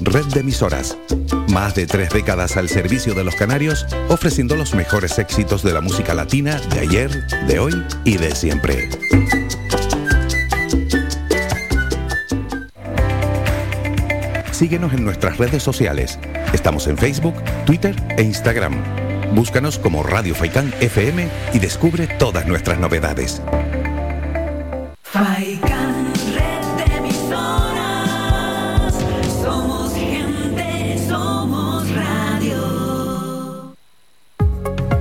Red de emisoras. Más de tres décadas al servicio de los canarios, ofreciendo los mejores éxitos de la música latina de ayer, de hoy y de siempre. Síguenos en nuestras redes sociales. Estamos en Facebook, Twitter e Instagram. Búscanos como Radio Faikán FM y descubre todas nuestras novedades.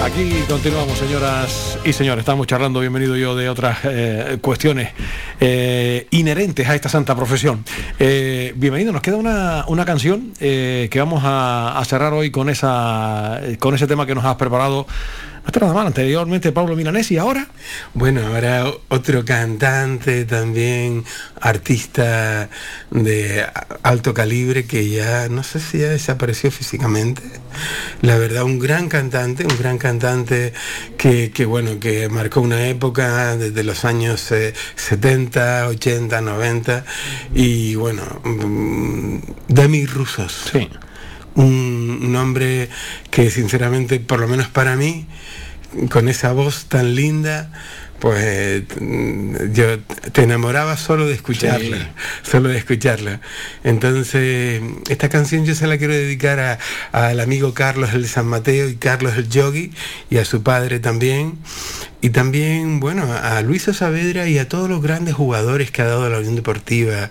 Aquí continuamos, señoras y señores. Estamos charlando, bienvenido yo, de otras eh, cuestiones eh, inherentes a esta santa profesión. Eh, bienvenido, nos queda una, una canción que vamos a, a cerrar hoy con, esa, con ese tema que nos has preparado. No está nada mal, anteriormente Pablo Milanés y ahora... Bueno, ahora otro cantante también, artista de alto calibre que ya no sé si ya desapareció físicamente. La verdad, un gran cantante, un gran cantante que, que, bueno, que marcó una época desde los años eh, 70, 80, 90 y bueno, mm, Demi Rusos. Sí. Un, un hombre que sinceramente, por lo menos para mí, con esa voz tan linda, pues mm, yo te enamoraba solo de escucharla, Sí. solo de escucharla. Entonces, esta canción yo se la quiero dedicar a- al amigo Carlos el San Mateo y Carlos el Yogi y a su padre también. Y también, bueno, a Luis Saavedra y a todos los grandes jugadores que ha dado la Unión Deportiva,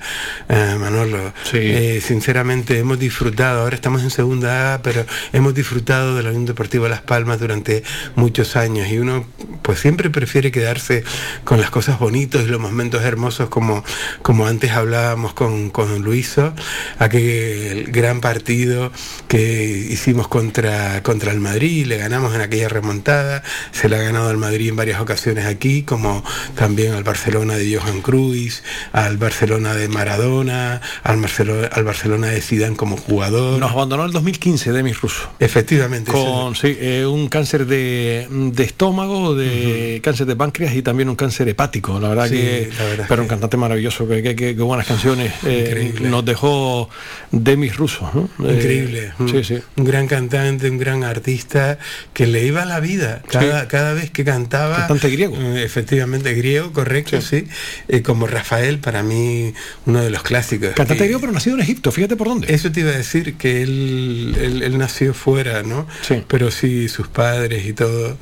eh, Manolo. Eh, sinceramente hemos disfrutado, ahora estamos en segunda A, pero hemos disfrutado de la Unión Deportiva Las Palmas durante muchos años y uno pues siempre prefiere quedarse con las cosas bonitas y los momentos hermosos como, como antes hablábamos con, con Luiso, aquel gran partido que hicimos contra, contra el Madrid, le ganamos en aquella remontada, se le ha ganado al Madrid en varias ocasiones aquí, como también al Barcelona de Johan Cruyff, al Barcelona de Maradona, al, Marcelo- al Barcelona de Zidane como jugador. Nos abandonó el 2015 Demis Russo. Efectivamente. Con sí, eh, un cáncer de, de estómago, de cáncer de páncreas y también un cáncer hepático. La verdad Sí, que, la verdad pero un cantante maravilloso, que, que- que- que buenas canciones eh, nos dejó Demis Russo. ¿no? Eh, Increíble. sí, un, sí. un gran cantante, un gran artista que le iba la vida cada, Sí. cada vez que cantaba. Cantante griego. eh, Efectivamente, griego, correcto, sí. Eh, como Rafael, para mí, uno de los clásicos. Cantante griego, pero nacido en Egipto, fíjate por dónde. Eso te iba a decir, que él, él, él nació fuera, ¿no? Sí. Pero sí, sus padres y todo.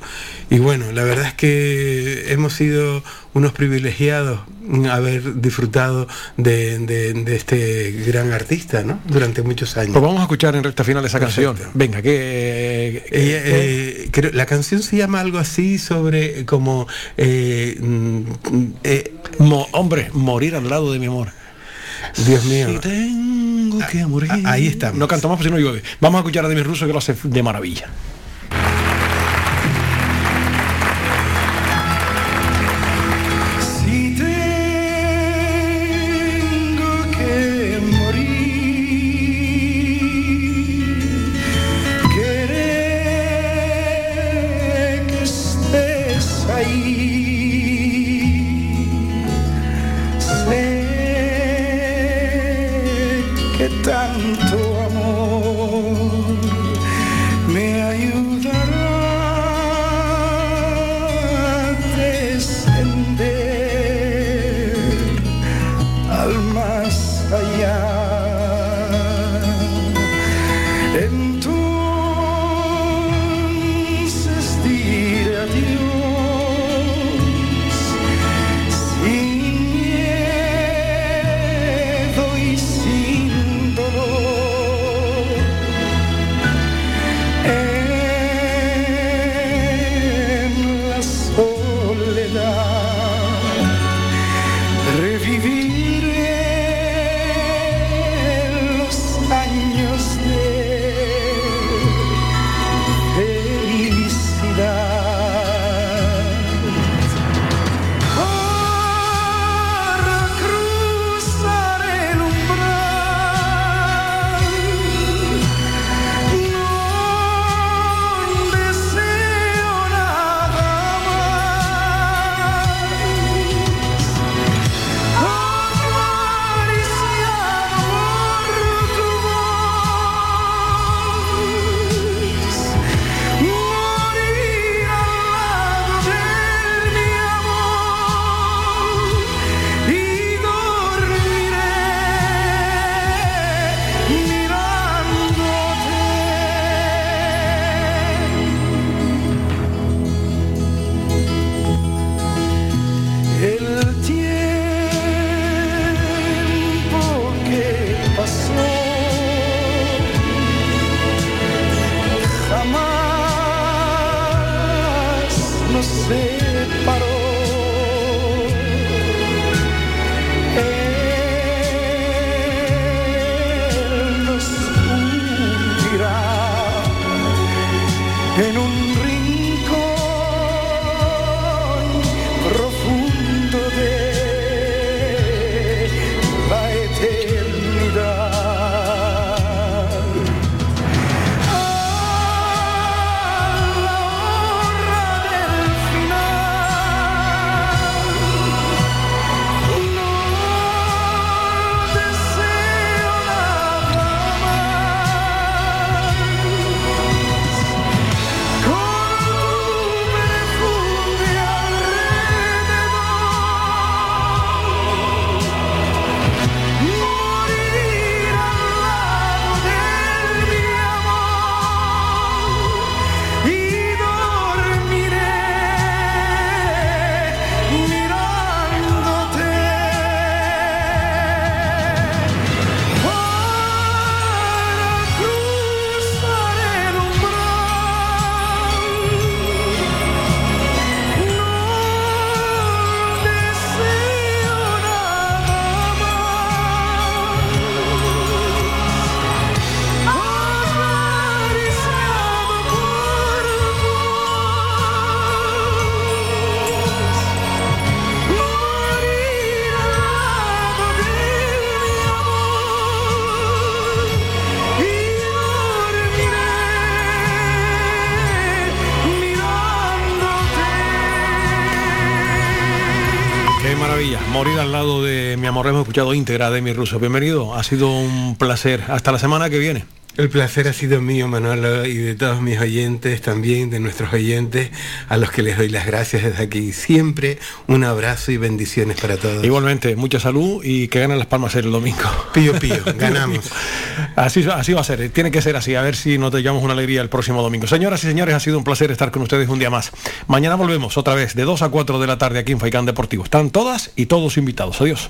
Y bueno, la verdad es que hemos sido unos privilegiados haber disfrutado de, de- de este gran artista, ¿no? Durante muchos años. Pues vamos a escuchar en recta final esa canción. Venga, que... Eh, creo- la canción se llama algo así sobre como eh, mm, eh, Mo- hombre, morir al lado de mi amor. Dios mío. Si tengo que morir. a- ahí estamos. No canto más porque si no llueve. Vamos a escuchar a Demis Russo que lo hace de maravilla. Amor. Hemos escuchado íntegra de mi ruso. Bienvenido, ha sido un placer. Hasta la semana que viene. El placer ha sido mío, Manolo, y de todos mis oyentes, también de nuestros oyentes, a los que les doy las gracias desde aquí. Siempre un abrazo y bendiciones para todos. Igualmente, mucha salud y que ganen las palmas el domingo. Pío, pío, ganamos. Así, así va a ser, tiene que ser así, a ver si nos llevamos una alegría el próximo domingo. Señoras y señores, ha sido un placer estar con ustedes un día más. Mañana volvemos otra vez de 2 a 4 de la tarde aquí en Faicán Deportivo. Están todas y todos invitados. Adiós.